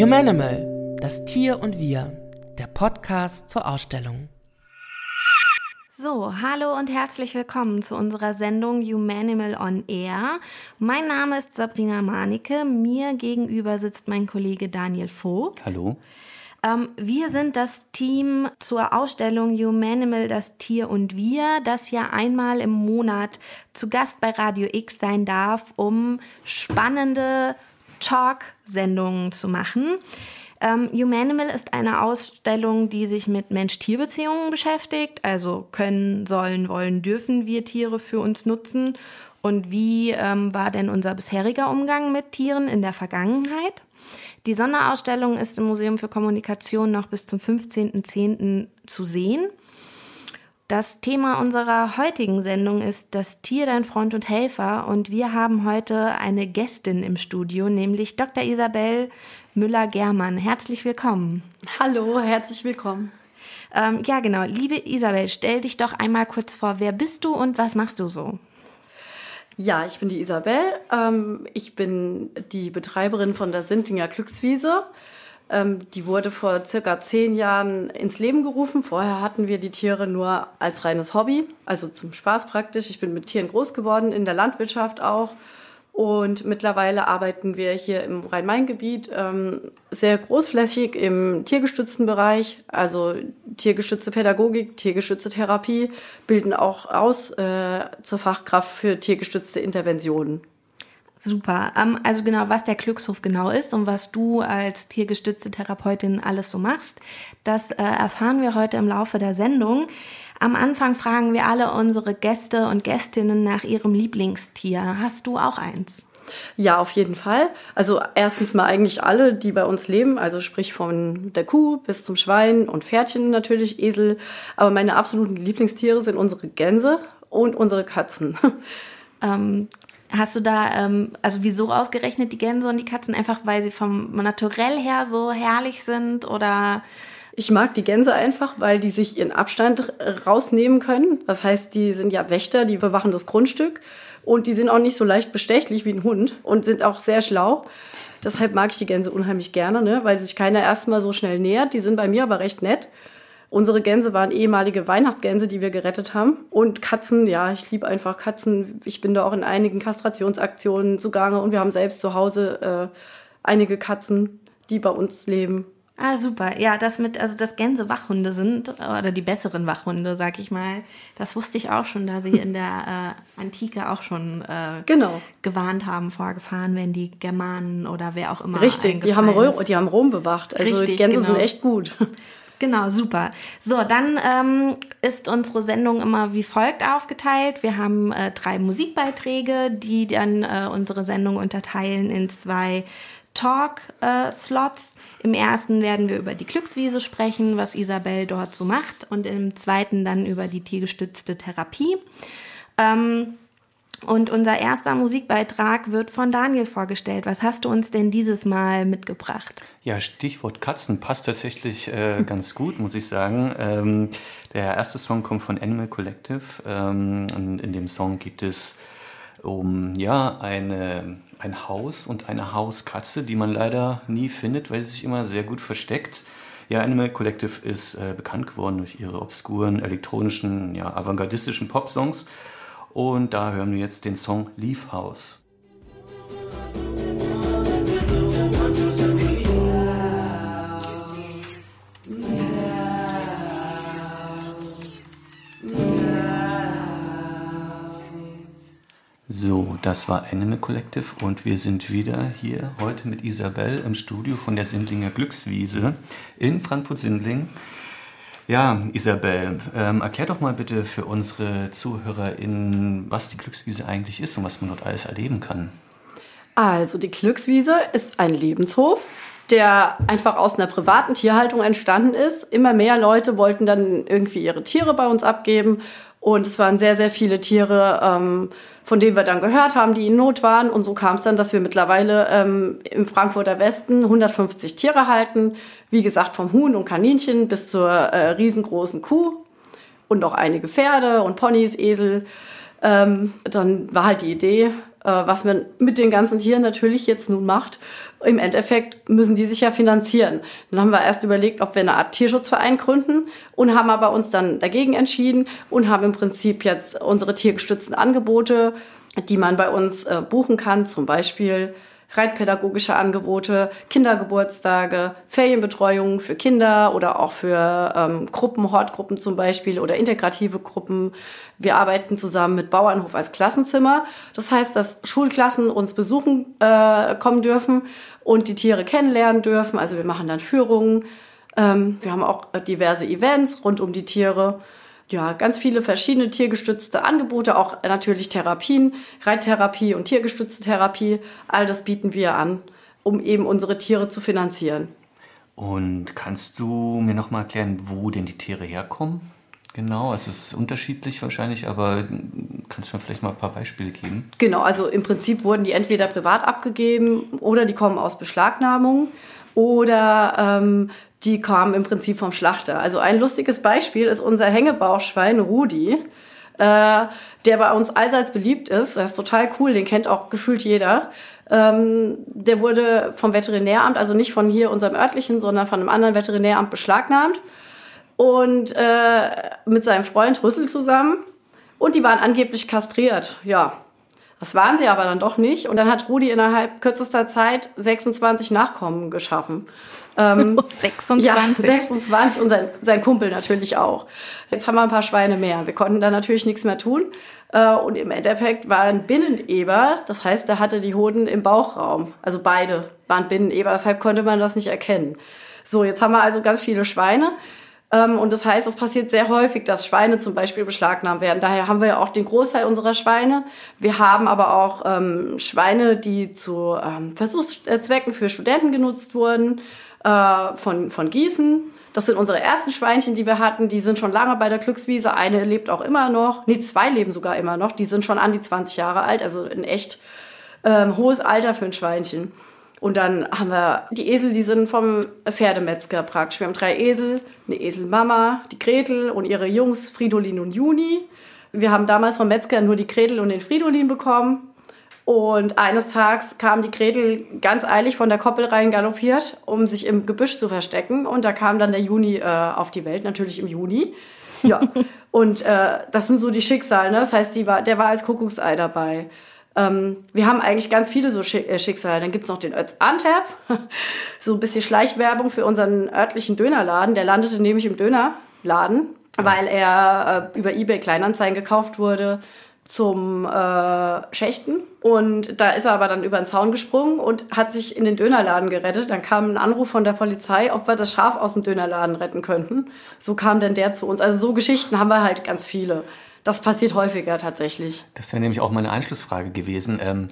Humanimal, das Tier und wir, der Podcast zur Ausstellung. So, hallo und herzlich willkommen zu unserer Sendung Humanimal on Air. Mein Name ist Sabrina Manicke. Mir gegenüber sitzt mein Kollege Daniel Vogt. Hallo. Ähm, wir sind das Team zur Ausstellung Humanimal, das Tier und wir, das ja einmal im Monat zu Gast bei Radio X sein darf, um spannende Talk-Sendungen zu machen. Ähm, Humanimal ist eine Ausstellung, die sich mit Mensch-Tier-Beziehungen beschäftigt. Also können, sollen, wollen, dürfen wir Tiere für uns nutzen? Und wie ähm, war denn unser bisheriger Umgang mit Tieren in der Vergangenheit? Die Sonderausstellung ist im Museum für Kommunikation noch bis zum 15.10. zu sehen. Das Thema unserer heutigen Sendung ist das Tier, dein Freund und Helfer. Und wir haben heute eine Gästin im Studio, nämlich Dr. Isabel Müller-Germann. Herzlich willkommen. Hallo, herzlich willkommen. Ähm, ja, genau. Liebe Isabel, stell dich doch einmal kurz vor. Wer bist du und was machst du so? Ja, ich bin die Isabel. Ähm, ich bin die Betreiberin von der Sindlinger Glückswiese. Ähm, die wurde vor circa zehn Jahren ins Leben gerufen. Vorher hatten wir die Tiere nur als reines Hobby, also zum Spaß praktisch. Ich bin mit Tieren groß geworden, in der Landwirtschaft auch. Und mittlerweile arbeiten wir hier im Rhein-Main-Gebiet ähm, sehr großflächig im tiergestützten Bereich, also tiergestützte Pädagogik, tiergestützte Therapie, bilden auch aus äh, zur Fachkraft für tiergestützte Interventionen. Super. Ähm, also genau, was der Glückshof genau ist und was du als tiergestützte Therapeutin alles so machst, das äh, erfahren wir heute im Laufe der Sendung. Am Anfang fragen wir alle unsere Gäste und Gästinnen nach ihrem Lieblingstier. Hast du auch eins? Ja, auf jeden Fall. Also erstens mal eigentlich alle, die bei uns leben, also sprich von der Kuh bis zum Schwein und Pferdchen natürlich, Esel. Aber meine absoluten Lieblingstiere sind unsere Gänse und unsere Katzen. Ähm, Hast du da, ähm, also wieso ausgerechnet die Gänse und die Katzen? Einfach weil sie vom Naturell her so herrlich sind oder? Ich mag die Gänse einfach, weil die sich ihren Abstand rausnehmen können. Das heißt, die sind ja Wächter, die bewachen das Grundstück und die sind auch nicht so leicht bestechlich wie ein Hund und sind auch sehr schlau. Deshalb mag ich die Gänse unheimlich gerne, ne? weil sich keiner erstmal so schnell nähert. Die sind bei mir aber recht nett. Unsere Gänse waren ehemalige Weihnachtsgänse, die wir gerettet haben. Und Katzen, ja, ich liebe einfach Katzen. Ich bin da auch in einigen Kastrationsaktionen zugange und wir haben selbst zu Hause äh, einige Katzen, die bei uns leben. Ah, super. Ja, das mit, also dass Gänse Wachhunde sind, oder die besseren Wachhunde, sag ich mal, das wusste ich auch schon, da sie in der äh, Antike auch schon äh, genau. gewarnt haben vor Gefahren, wenn die Germanen oder wer auch immer. Richtig, die haben, Rom, die haben Rom bewacht. Also Richtig, die Gänse genau. sind echt gut. Genau, super. So, dann ähm, ist unsere Sendung immer wie folgt aufgeteilt. Wir haben äh, drei Musikbeiträge, die dann äh, unsere Sendung unterteilen in zwei Talk-Slots. Äh, Im ersten werden wir über die Glückswiese sprechen, was Isabel dort so macht, und im zweiten dann über die tiergestützte Therapie. Ähm, und unser erster Musikbeitrag wird von Daniel vorgestellt. Was hast du uns denn dieses Mal mitgebracht? Ja, Stichwort Katzen passt tatsächlich äh, ganz gut, muss ich sagen. Ähm, der erste Song kommt von Animal Collective. Ähm, und in dem Song geht es um ja, eine, ein Haus und eine Hauskatze, die man leider nie findet, weil sie sich immer sehr gut versteckt. Ja, Animal Collective ist äh, bekannt geworden durch ihre obskuren elektronischen, ja, avantgardistischen Popsongs. Und da hören wir jetzt den Song Leaf House. So, das war Animal Collective und wir sind wieder hier heute mit Isabel im Studio von der Sindlinger Glückswiese in Frankfurt-Sindling. Ja, Isabel, ähm, erklär doch mal bitte für unsere ZuhörerInnen, was die Glückswiese eigentlich ist und was man dort alles erleben kann. Also, die Glückswiese ist ein Lebenshof, der einfach aus einer privaten Tierhaltung entstanden ist. Immer mehr Leute wollten dann irgendwie ihre Tiere bei uns abgeben und es waren sehr, sehr viele Tiere, ähm, von denen wir dann gehört haben, die in Not waren. Und so kam es dann, dass wir mittlerweile ähm, im Frankfurter Westen 150 Tiere halten. Wie gesagt, vom Huhn und Kaninchen bis zur äh, riesengroßen Kuh und auch einige Pferde und Ponys, Esel. Ähm, dann war halt die Idee, äh, was man mit den ganzen Tieren natürlich jetzt nun macht. Im Endeffekt müssen die sich ja finanzieren. Dann haben wir erst überlegt, ob wir eine Art Tierschutzverein gründen und haben aber uns dann dagegen entschieden und haben im Prinzip jetzt unsere tiergestützten Angebote, die man bei uns äh, buchen kann, zum Beispiel reitpädagogische Angebote, Kindergeburtstage, Ferienbetreuung für Kinder oder auch für ähm, Gruppen, Hortgruppen zum Beispiel oder integrative Gruppen. Wir arbeiten zusammen mit Bauernhof als Klassenzimmer. Das heißt, dass Schulklassen uns besuchen äh, kommen dürfen und die Tiere kennenlernen dürfen. Also wir machen dann Führungen. Ähm, wir haben auch diverse Events rund um die Tiere ja, ganz viele verschiedene tiergestützte Angebote, auch natürlich Therapien, Reittherapie und tiergestützte Therapie. All das bieten wir an, um eben unsere Tiere zu finanzieren. Und kannst du mir noch mal erklären, wo denn die Tiere herkommen? Genau, es ist unterschiedlich wahrscheinlich, aber kannst du mir vielleicht mal ein paar Beispiele geben? Genau, also im Prinzip wurden die entweder privat abgegeben oder die kommen aus Beschlagnahmung oder ähm, die kamen im Prinzip vom Schlachter. Also ein lustiges Beispiel ist unser Hängebauchschwein Rudi, äh, der bei uns allseits beliebt ist. Das ist total cool, den kennt auch gefühlt jeder. Ähm, der wurde vom Veterinäramt, also nicht von hier unserem örtlichen, sondern von einem anderen Veterinäramt beschlagnahmt und äh, mit seinem Freund Rüssel zusammen. Und die waren angeblich kastriert. Ja, das waren sie aber dann doch nicht. Und dann hat Rudi innerhalb kürzester Zeit 26 Nachkommen geschaffen. Ähm, 26? Ja, 26 und sein, sein Kumpel natürlich auch. Jetzt haben wir ein paar Schweine mehr. Wir konnten da natürlich nichts mehr tun. Äh, und im Endeffekt war ein Binneneber, das heißt, der hatte die Hoden im Bauchraum. Also beide waren Binneneber, deshalb konnte man das nicht erkennen. So, jetzt haben wir also ganz viele Schweine. Ähm, und das heißt, es passiert sehr häufig, dass Schweine zum Beispiel beschlagnahmt werden. Daher haben wir ja auch den Großteil unserer Schweine. Wir haben aber auch ähm, Schweine, die zu ähm, Versuchszwecken für Studenten genutzt wurden äh, von, von Gießen. Das sind unsere ersten Schweinchen, die wir hatten. Die sind schon lange bei der Glückswiese. Eine lebt auch immer noch. Nee, zwei leben sogar immer noch. Die sind schon an die 20 Jahre alt. Also ein echt ähm, hohes Alter für ein Schweinchen. Und dann haben wir die Esel, die sind vom Pferdemetzger praktisch. Wir haben drei Esel, eine Eselmama, die Gretel und ihre Jungs Fridolin und Juni. Wir haben damals vom Metzger nur die Gretel und den Fridolin bekommen. Und eines Tages kam die Gretel ganz eilig von der Koppel rein galoppiert, um sich im Gebüsch zu verstecken. Und da kam dann der Juni äh, auf die Welt, natürlich im Juni. Ja, und äh, das sind so die Schicksale. Ne? Das heißt, die war, der war als Kuckucksei dabei. Ähm, wir haben eigentlich ganz viele so äh, Schicksale. Dann gibt es noch den Ötz Antep, so ein bisschen Schleichwerbung für unseren örtlichen Dönerladen. Der landete nämlich im Dönerladen, weil er äh, über eBay Kleinanzeigen gekauft wurde zum äh, Schächten. Und da ist er aber dann über den Zaun gesprungen und hat sich in den Dönerladen gerettet. Dann kam ein Anruf von der Polizei, ob wir das Schaf aus dem Dönerladen retten könnten. So kam denn der zu uns. Also so Geschichten haben wir halt ganz viele. Das passiert häufiger tatsächlich. Das wäre nämlich auch meine Anschlussfrage gewesen. Ähm,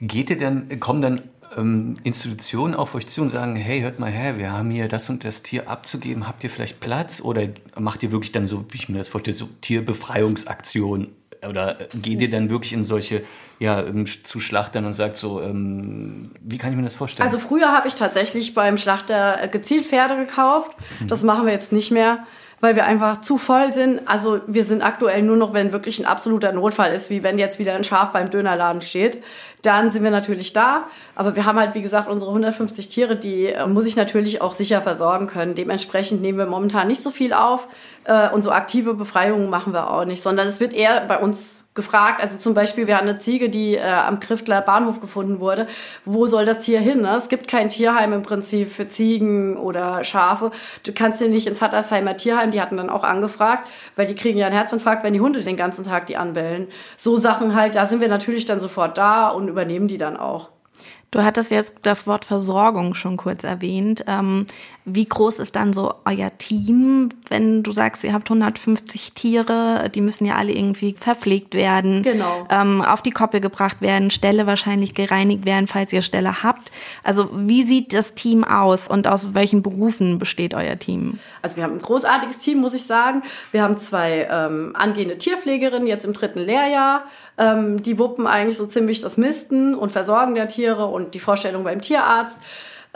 geht ihr denn, kommen dann ähm, Institutionen auf euch zu und sagen, hey, hört mal her, wir haben hier das und das Tier abzugeben, habt ihr vielleicht Platz? Oder macht ihr wirklich dann so, wie ich mir das vorstelle, so Tierbefreiungsaktionen oder geht ihr dann wirklich in solche, ja, ähm, zu Schlachtern und sagt so, ähm, wie kann ich mir das vorstellen? Also früher habe ich tatsächlich beim Schlachter äh, gezielt Pferde gekauft. Mhm. Das machen wir jetzt nicht mehr, weil wir einfach zu voll sind. Also wir sind aktuell nur noch, wenn wirklich ein absoluter Notfall ist, wie wenn jetzt wieder ein Schaf beim Dönerladen steht. Dann sind wir natürlich da. Aber wir haben halt, wie gesagt, unsere 150 Tiere, die äh, muss ich natürlich auch sicher versorgen können. Dementsprechend nehmen wir momentan nicht so viel auf. Äh, und so aktive Befreiungen machen wir auch nicht, sondern es wird eher bei uns gefragt. Also zum Beispiel, wir hatten eine Ziege, die äh, am Kriftler Bahnhof gefunden wurde. Wo soll das Tier hin? Ne? Es gibt kein Tierheim im Prinzip für Ziegen oder Schafe. Du kannst dir nicht ins Hattersheimer Tierheim, die hatten dann auch angefragt, weil die kriegen ja einen Herzinfarkt, wenn die Hunde den ganzen Tag die anbellen. So Sachen halt, da sind wir natürlich dann sofort da und übernehmen die dann auch. Du hattest jetzt das Wort Versorgung schon kurz erwähnt. Ähm, wie groß ist dann so euer Team, wenn du sagst, ihr habt 150 Tiere, die müssen ja alle irgendwie verpflegt werden, genau. ähm, auf die Koppel gebracht werden, Ställe wahrscheinlich gereinigt werden, falls ihr Ställe habt. Also wie sieht das Team aus und aus welchen Berufen besteht euer Team? Also wir haben ein großartiges Team, muss ich sagen. Wir haben zwei ähm, angehende Tierpflegerinnen jetzt im dritten Lehrjahr. Ähm, die wuppen eigentlich so ziemlich das Misten und Versorgen der Tiere und und die Vorstellung beim Tierarzt.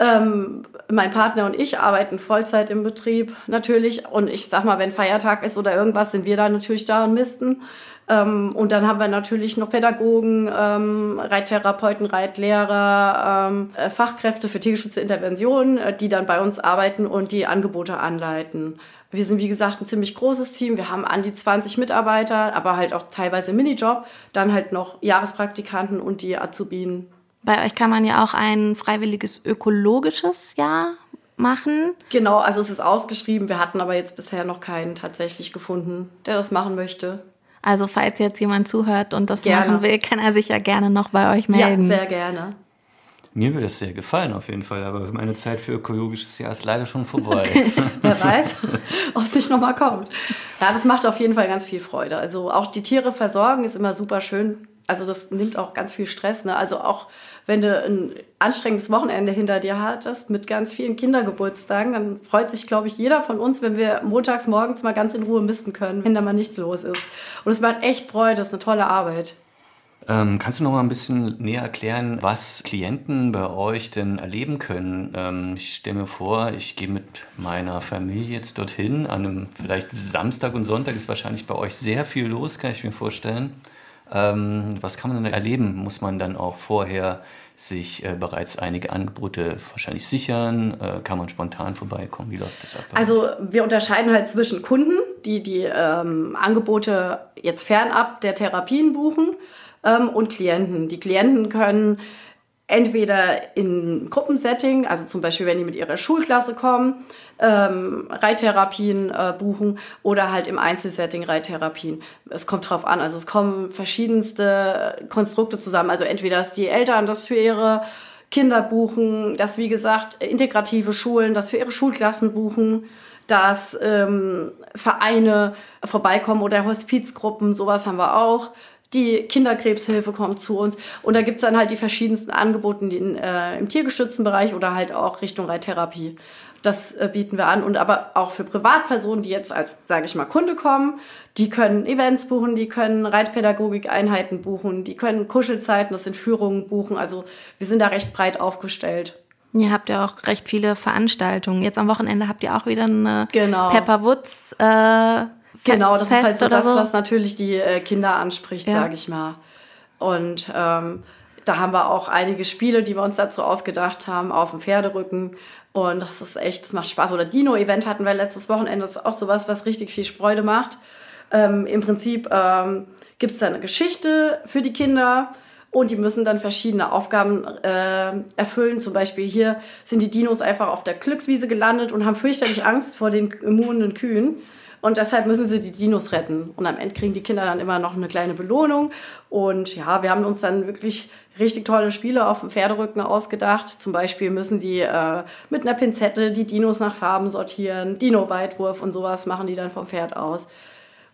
Ähm, mein Partner und ich arbeiten Vollzeit im Betrieb natürlich. Und ich sag mal, wenn Feiertag ist oder irgendwas, sind wir da natürlich da und misten. Ähm, und dann haben wir natürlich noch Pädagogen, ähm, Reittherapeuten, Reitlehrer, ähm, äh, Fachkräfte für Tiergeschützerinterventionen, äh, die dann bei uns arbeiten und die Angebote anleiten. Wir sind, wie gesagt, ein ziemlich großes Team. Wir haben an die 20 Mitarbeiter, aber halt auch teilweise Minijob. Dann halt noch Jahrespraktikanten und die Azubinen. Bei euch kann man ja auch ein freiwilliges ökologisches Jahr machen. Genau, also es ist ausgeschrieben. Wir hatten aber jetzt bisher noch keinen tatsächlich gefunden, der das machen möchte. Also falls jetzt jemand zuhört und das gerne. machen will, kann er sich ja gerne noch bei euch melden. Ja, sehr gerne. Mir würde es sehr gefallen auf jeden Fall, aber meine Zeit für ökologisches Jahr ist leider schon vorbei. Wer weiß, ob es nicht nochmal kommt. Ja, das macht auf jeden Fall ganz viel Freude. Also auch die Tiere versorgen ist immer super schön. Also das nimmt auch ganz viel Stress. Ne? Also auch wenn du ein anstrengendes Wochenende hinter dir hattest mit ganz vielen Kindergeburtstagen, dann freut sich, glaube ich, jeder von uns, wenn wir montags morgens mal ganz in Ruhe misten können, wenn da mal nichts los ist. Und es macht echt Freude, das ist eine tolle Arbeit. Ähm, kannst du noch mal ein bisschen näher erklären, was Klienten bei euch denn erleben können? Ähm, ich stelle mir vor, ich gehe mit meiner Familie jetzt dorthin. An einem vielleicht Samstag und Sonntag ist wahrscheinlich bei euch sehr viel los, kann ich mir vorstellen. Ähm, was kann man denn erleben? Muss man dann auch vorher sich äh, bereits einige Angebote wahrscheinlich sichern? Äh, kann man spontan vorbeikommen? Wie läuft das ab? Also wir unterscheiden halt zwischen Kunden, die die ähm, Angebote jetzt fernab der Therapien buchen ähm, und Klienten. Die Klienten können entweder in Gruppensetting, also zum Beispiel, wenn die mit ihrer Schulklasse kommen, ähm, Reittherapien äh, buchen oder halt im Einzelsetting Reittherapien. Es kommt drauf an. Also es kommen verschiedenste Konstrukte zusammen. Also entweder, dass die Eltern das für ihre Kinder buchen, dass, wie gesagt, integrative Schulen das für ihre Schulklassen buchen, dass ähm, Vereine vorbeikommen oder Hospizgruppen, sowas haben wir auch die Kinderkrebshilfe kommt zu uns. Und da gibt's dann halt die verschiedensten Angebote in, äh, im tiergestützten Bereich oder halt auch Richtung Reittherapie. Das äh, bieten wir an. Und aber auch für Privatpersonen, die jetzt als, sage ich mal, Kunde kommen, die können Events buchen, die können Reitpädagogik-Einheiten buchen, die können Kuschelzeiten, das sind Führungen buchen. Also wir sind da recht breit aufgestellt. Ihr habt ja auch recht viele Veranstaltungen. Jetzt am Wochenende habt ihr auch wieder eine genau. Pepper Woods äh, Genau, das Fest ist halt so das, so. was natürlich die äh, Kinder anspricht, ja. sage ich mal. Und ähm, da haben wir auch einige Spiele, die wir uns dazu ausgedacht haben, auf dem Pferderücken. Und das ist echt, das macht Spaß. Oder Dino-Event hatten wir letztes Wochenende. Das ist auch sowas, was richtig viel Freude macht. Ähm, Im Prinzip ähm, gibt es da eine Geschichte für die Kinder und die müssen dann verschiedene Aufgaben äh, erfüllen. Zum Beispiel hier sind die Dinos einfach auf der Glückswiese gelandet und haben fürchterlich Angst vor den immunen Kühen. Und deshalb müssen sie die Dinos retten. Und am Ende kriegen die Kinder dann immer noch eine kleine Belohnung. Und ja, wir haben uns dann wirklich richtig tolle Spiele auf dem Pferderücken ausgedacht. Zum Beispiel müssen die äh, mit einer Pinzette die Dinos nach Farben sortieren, Dino-Weitwurf und sowas machen die dann vom Pferd aus.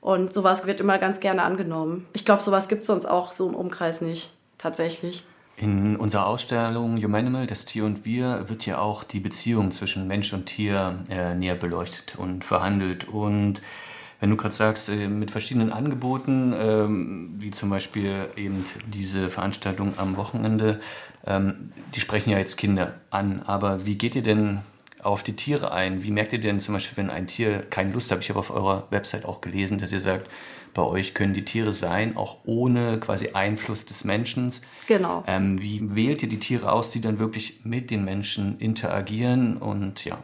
Und sowas wird immer ganz gerne angenommen. Ich glaube, sowas gibt es sonst auch so im Umkreis nicht, tatsächlich. In unserer Ausstellung Humanimal, das Tier und Wir, wird ja auch die Beziehung zwischen Mensch und Tier äh, näher beleuchtet und verhandelt. Und wenn du gerade sagst, äh, mit verschiedenen Angeboten, ähm, wie zum Beispiel eben diese Veranstaltung am Wochenende, ähm, die sprechen ja jetzt Kinder an. Aber wie geht ihr denn auf die Tiere ein? Wie merkt ihr denn zum Beispiel, wenn ein Tier keine Lust hat? Ich habe auf eurer Website auch gelesen, dass ihr sagt, bei euch können die Tiere sein, auch ohne quasi Einfluss des Menschen. Genau. Ähm, wie wählt ihr die Tiere aus, die dann wirklich mit den Menschen interagieren und ja?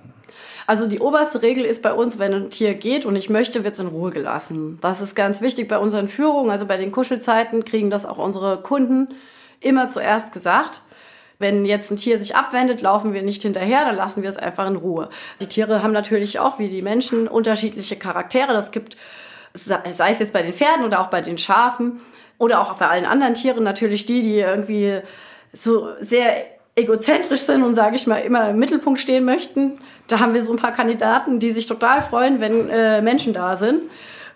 Also die oberste Regel ist bei uns, wenn ein Tier geht und ich möchte, wird es in Ruhe gelassen. Das ist ganz wichtig bei unseren Führungen. Also bei den Kuschelzeiten kriegen das auch unsere Kunden immer zuerst gesagt. Wenn jetzt ein Tier sich abwendet, laufen wir nicht hinterher, dann lassen wir es einfach in Ruhe. Die Tiere haben natürlich auch wie die Menschen unterschiedliche Charaktere. Das gibt sei es jetzt bei den Pferden oder auch bei den Schafen oder auch bei allen anderen Tieren, natürlich die, die irgendwie so sehr egozentrisch sind und, sage ich mal, immer im Mittelpunkt stehen möchten. Da haben wir so ein paar Kandidaten, die sich total freuen, wenn äh, Menschen da sind.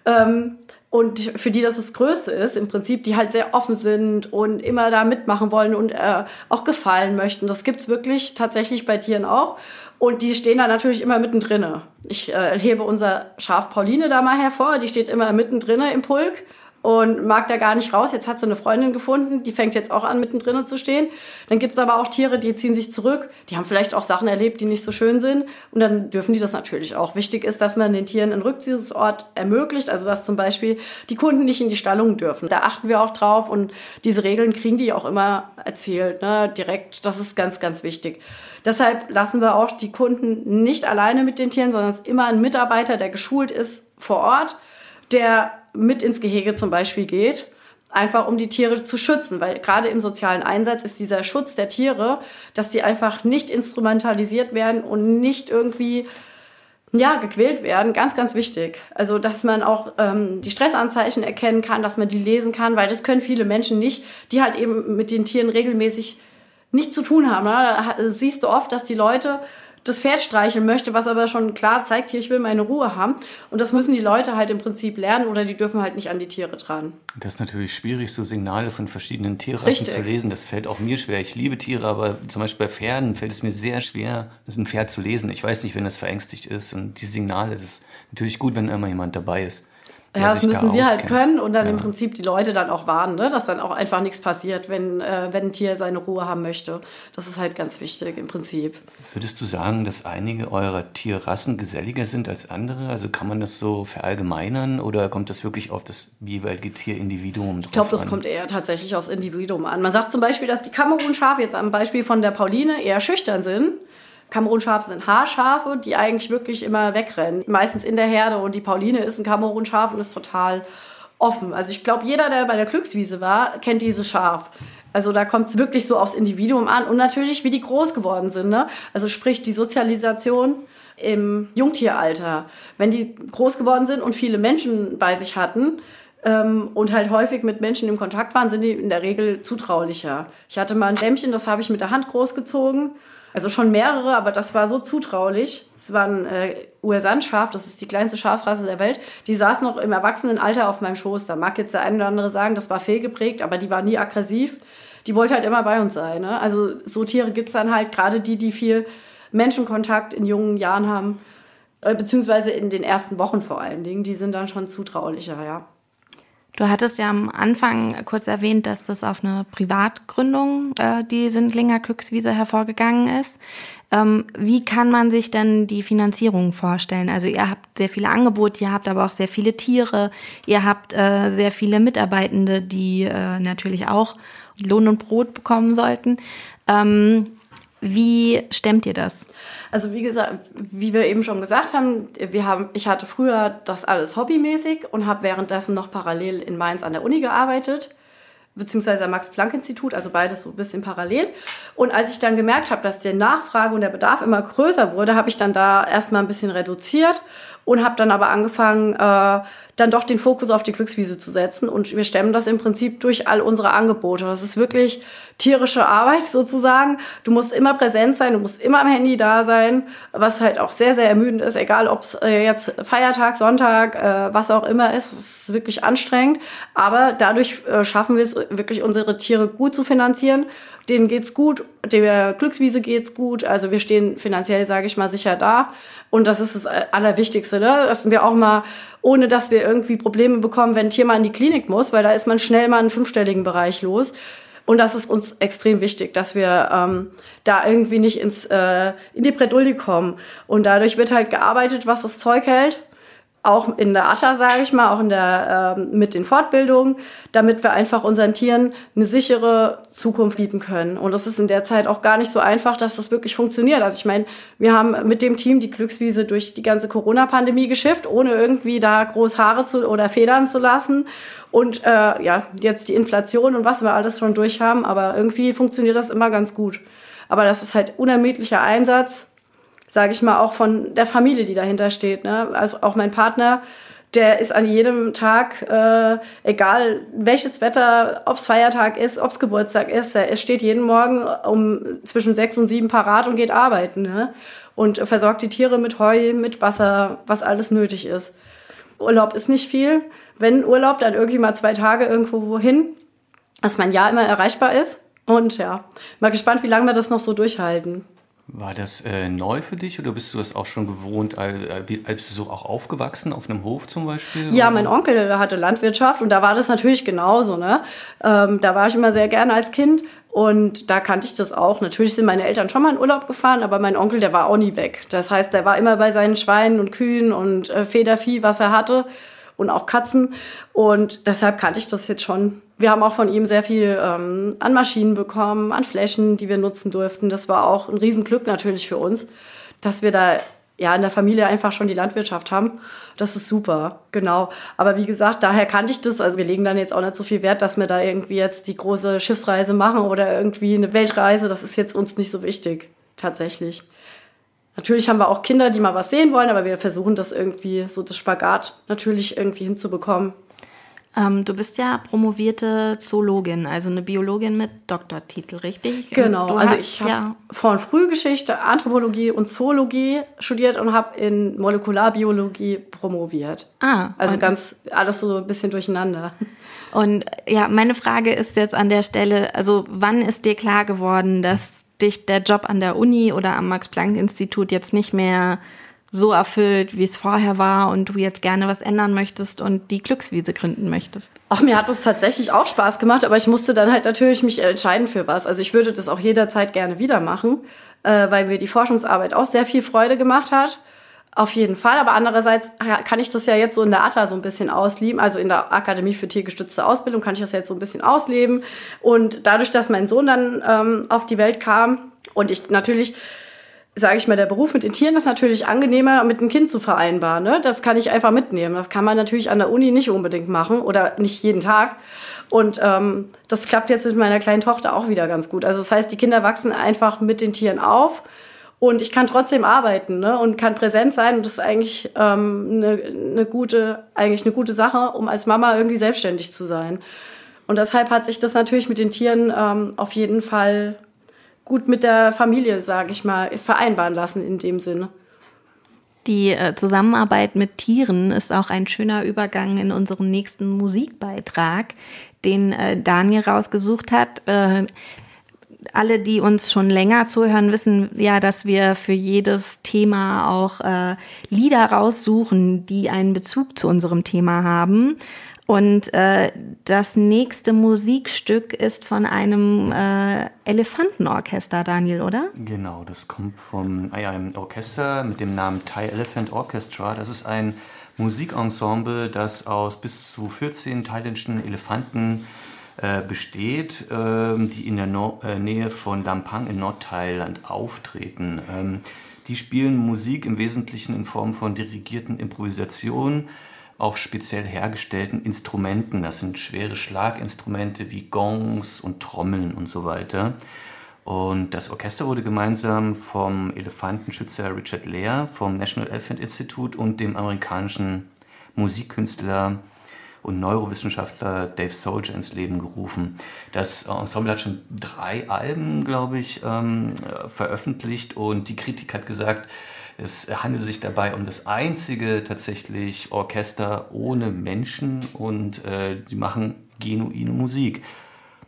Ähm, und für die das das Größte ist, im Prinzip, die halt sehr offen sind und immer da mitmachen wollen und äh, auch gefallen möchten. Das gibt es wirklich tatsächlich bei Tieren auch. Und die stehen da natürlich immer mittendrin. Ich äh, hebe unser Schaf Pauline da mal hervor, die steht immer mittendrin im Pulk. Und mag da gar nicht raus. Jetzt hat sie eine Freundin gefunden, die fängt jetzt auch an, mittendrin zu stehen. Dann gibt es aber auch Tiere, die ziehen sich zurück. Die haben vielleicht auch Sachen erlebt, die nicht so schön sind. Und dann dürfen die das natürlich auch. Wichtig ist, dass man den Tieren einen Rückzugsort ermöglicht. Also dass zum Beispiel die Kunden nicht in die Stallung dürfen. Da achten wir auch drauf und diese Regeln kriegen die auch immer erzählt, ne? direkt. Das ist ganz, ganz wichtig. Deshalb lassen wir auch die Kunden nicht alleine mit den Tieren, sondern es ist immer ein Mitarbeiter, der geschult ist vor Ort, der mit ins Gehege zum Beispiel geht, einfach um die Tiere zu schützen, weil gerade im sozialen Einsatz ist dieser Schutz der Tiere, dass die einfach nicht instrumentalisiert werden und nicht irgendwie ja, gequält werden, ganz, ganz wichtig. Also, dass man auch ähm, die Stressanzeichen erkennen kann, dass man die lesen kann, weil das können viele Menschen nicht, die halt eben mit den Tieren regelmäßig nichts zu tun haben. Ne? Da siehst du oft, dass die Leute das Pferd streicheln möchte, was aber schon klar zeigt, hier, ich will meine Ruhe haben. Und das müssen die Leute halt im Prinzip lernen oder die dürfen halt nicht an die Tiere dran. Das ist natürlich schwierig, so Signale von verschiedenen Tierrassen Richtig. zu lesen. Das fällt auch mir schwer. Ich liebe Tiere, aber zum Beispiel bei Pferden fällt es mir sehr schwer, das ein Pferd zu lesen. Ich weiß nicht, wenn das verängstigt ist. Und die Signale, das ist natürlich gut, wenn immer jemand dabei ist. Ja, das müssen da wir halt können und dann ja. im Prinzip die Leute dann auch warnen, ne? dass dann auch einfach nichts passiert, wenn, äh, wenn ein Tier seine Ruhe haben möchte. Das ist halt ganz wichtig im Prinzip. Würdest du sagen, dass einige eurer Tierrassen geselliger sind als andere? Also kann man das so verallgemeinern oder kommt das wirklich auf das jeweilige Tierindividuum drauf Ich glaube, das an? kommt eher tatsächlich aufs Individuum an. Man sagt zum Beispiel, dass die Kamerun-Schafe jetzt am Beispiel von der Pauline eher schüchtern sind Kamerunschafe sind Haarschafe, die eigentlich wirklich immer wegrennen. Meistens in der Herde und die Pauline ist ein Kamerunschaf und ist total offen. Also ich glaube, jeder, der bei der Glückswiese war, kennt dieses Schaf. Also da kommt es wirklich so aufs Individuum an und natürlich, wie die groß geworden sind. Ne? Also sprich die Sozialisation im Jungtieralter. Wenn die groß geworden sind und viele Menschen bei sich hatten, ähm, und halt häufig mit Menschen im Kontakt waren, sind die in der Regel zutraulicher. Ich hatte mal ein Dämmchen, das habe ich mit der Hand großgezogen also schon mehrere, aber das war so zutraulich. Es war ein äh, Ursanschaf, das ist die kleinste Schafsrasse der Welt. Die saß noch im Erwachsenenalter auf meinem Schoß. Da mag jetzt der eine oder andere sagen, das war fehlgeprägt, aber die war nie aggressiv. Die wollte halt immer bei uns sein. Ne? Also so Tiere gibt es dann halt, gerade die, die viel Menschenkontakt in jungen Jahren haben, äh, beziehungsweise in den ersten Wochen vor allen Dingen, die sind dann schon zutraulicher, ja. Du hattest ja am Anfang kurz erwähnt, dass das auf eine Privatgründung, äh, die Sindlinger Glückswiese, hervorgegangen ist. Ähm, wie kann man sich denn die Finanzierung vorstellen? Also ihr habt sehr viele Angebote, ihr habt aber auch sehr viele Tiere, ihr habt äh, sehr viele Mitarbeitende, die äh, natürlich auch Lohn und Brot bekommen sollten. Ähm, wie stemmt ihr das? Also wie gesagt, wie wir eben schon gesagt haben, wir haben, ich hatte früher das alles hobbymäßig und habe währenddessen noch parallel in Mainz an der Uni gearbeitet beziehungsweise am Max-Planck-Institut, also beides so ein bisschen parallel. Und als ich dann gemerkt habe, dass die Nachfrage und der Bedarf immer größer wurde, habe ich dann da erstmal ein bisschen reduziert und habe dann aber angefangen, äh, dann doch den Fokus auf die Glückswiese zu setzen. Und wir stemmen das im Prinzip durch all unsere Angebote. Das ist wirklich tierische Arbeit sozusagen. Du musst immer präsent sein, du musst immer am Handy da sein, was halt auch sehr, sehr ermüdend ist, egal ob es äh, jetzt Feiertag, Sonntag, äh, was auch immer ist. Es ist wirklich anstrengend. Aber dadurch äh, schaffen wir es wirklich, unsere Tiere gut zu finanzieren denen geht's gut, der Glückswiese geht's gut. Also wir stehen finanziell, sage ich mal, sicher da. Und das ist das Allerwichtigste, ne? dass wir auch mal, ohne dass wir irgendwie Probleme bekommen, wenn ein Tier mal in die Klinik muss, weil da ist man schnell mal einen fünfstelligen Bereich los. Und das ist uns extrem wichtig, dass wir ähm, da irgendwie nicht ins, äh, in die Bredouille kommen. Und dadurch wird halt gearbeitet, was das Zeug hält auch in der ATA, sage ich mal, auch in der, äh, mit den Fortbildungen, damit wir einfach unseren Tieren eine sichere Zukunft bieten können. Und das ist in der Zeit auch gar nicht so einfach, dass das wirklich funktioniert. Also ich meine, wir haben mit dem Team die Glückswiese durch die ganze Corona-Pandemie geschifft, ohne irgendwie da groß Haare zu oder Federn zu lassen. Und äh, ja, jetzt die Inflation und was wir alles schon durch haben, aber irgendwie funktioniert das immer ganz gut. Aber das ist halt unermüdlicher Einsatz sage ich mal, auch von der Familie, die dahinter steht. Ne? Also auch mein Partner, der ist an jedem Tag, äh, egal welches Wetter, ob es Feiertag ist, ob es Geburtstag ist, er steht jeden Morgen um zwischen sechs und sieben parat und geht arbeiten. Ne? Und versorgt die Tiere mit Heu, mit Wasser, was alles nötig ist. Urlaub ist nicht viel. Wenn Urlaub, dann irgendwie mal zwei Tage irgendwo wohin, dass mein Jahr immer erreichbar ist. Und ja, mal gespannt, wie lange wir das noch so durchhalten. War das äh, neu für dich oder bist du das auch schon gewohnt? Bist du so auch aufgewachsen auf einem Hof zum Beispiel? Ja, mein Onkel hatte Landwirtschaft und da war das natürlich genauso. Ne? Ähm, da war ich immer sehr gerne als Kind und da kannte ich das auch. Natürlich sind meine Eltern schon mal in Urlaub gefahren, aber mein Onkel, der war auch nie weg. Das heißt, der war immer bei seinen Schweinen und Kühen und äh, Federvieh, was er hatte und auch Katzen. Und deshalb kannte ich das jetzt schon. Wir haben auch von ihm sehr viel ähm, an Maschinen bekommen, an Flächen, die wir nutzen durften. Das war auch ein Riesenglück natürlich für uns, dass wir da ja in der Familie einfach schon die Landwirtschaft haben. Das ist super, genau. Aber wie gesagt, daher kannte ich das. Also wir legen dann jetzt auch nicht so viel Wert, dass wir da irgendwie jetzt die große Schiffsreise machen oder irgendwie eine Weltreise. Das ist jetzt uns nicht so wichtig, tatsächlich. Natürlich haben wir auch Kinder, die mal was sehen wollen, aber wir versuchen das irgendwie, so das Spagat natürlich irgendwie hinzubekommen. Ähm, du bist ja promovierte Zoologin, also eine Biologin mit Doktortitel, richtig? Genau, du also ich habe ja von Frühgeschichte, Anthropologie und Zoologie studiert und habe in Molekularbiologie promoviert. Ah. Also ganz alles so ein bisschen durcheinander. Und ja, meine Frage ist jetzt an der Stelle, also wann ist dir klar geworden, dass dich der Job an der Uni oder am Max-Planck-Institut jetzt nicht mehr so erfüllt, wie es vorher war und du jetzt gerne was ändern möchtest und die Glückswiese gründen möchtest? Ach, mir hat das tatsächlich auch Spaß gemacht, aber ich musste dann halt natürlich mich entscheiden für was. Also ich würde das auch jederzeit gerne wieder machen, äh, weil mir die Forschungsarbeit auch sehr viel Freude gemacht hat. Auf jeden Fall, aber andererseits kann ich das ja jetzt so in der ATA so ein bisschen ausleben, also in der Akademie für tiergestützte Ausbildung kann ich das jetzt so ein bisschen ausleben. Und dadurch, dass mein Sohn dann ähm, auf die Welt kam und ich natürlich sage ich mal, der Beruf mit den Tieren ist natürlich angenehmer mit dem Kind zu vereinbaren. Ne? Das kann ich einfach mitnehmen. Das kann man natürlich an der Uni nicht unbedingt machen oder nicht jeden Tag. Und ähm, das klappt jetzt mit meiner kleinen Tochter auch wieder ganz gut. Also das heißt, die Kinder wachsen einfach mit den Tieren auf und ich kann trotzdem arbeiten ne? und kann präsent sein. Und das ist eigentlich ähm, eine, eine gute, eigentlich eine gute Sache, um als Mama irgendwie selbstständig zu sein. Und deshalb hat sich das natürlich mit den Tieren ähm, auf jeden Fall gut mit der Familie, sage ich mal, vereinbaren lassen in dem Sinne. Die äh, Zusammenarbeit mit Tieren ist auch ein schöner Übergang in unseren nächsten Musikbeitrag, den äh, Daniel rausgesucht hat. Äh, alle, die uns schon länger zuhören, wissen ja, dass wir für jedes Thema auch Lieder raussuchen, die einen Bezug zu unserem Thema haben. Und äh, das nächste Musikstück ist von einem äh, Elefantenorchester, Daniel, oder? Genau, das kommt vom ah einem Orchester mit dem Namen Thai Elephant Orchestra. Das ist ein Musikensemble, das aus bis zu 14 thailändischen Elefanten äh, besteht, äh, die in der no äh, Nähe von Dampang in Nordthailand auftreten. Ähm, die spielen Musik im Wesentlichen in Form von dirigierten Improvisationen auf speziell hergestellten Instrumenten. Das sind schwere Schlaginstrumente wie Gongs und Trommeln und so weiter. Und das Orchester wurde gemeinsam vom Elefantenschützer Richard Lear vom National Elephant Institute und dem amerikanischen Musikkünstler und Neurowissenschaftler Dave Soldier ins Leben gerufen. Das Ensemble hat schon drei Alben, glaube ich, ähm, veröffentlicht und die Kritik hat gesagt, es handelt sich dabei um das einzige tatsächlich Orchester ohne Menschen und äh, die machen genuine Musik.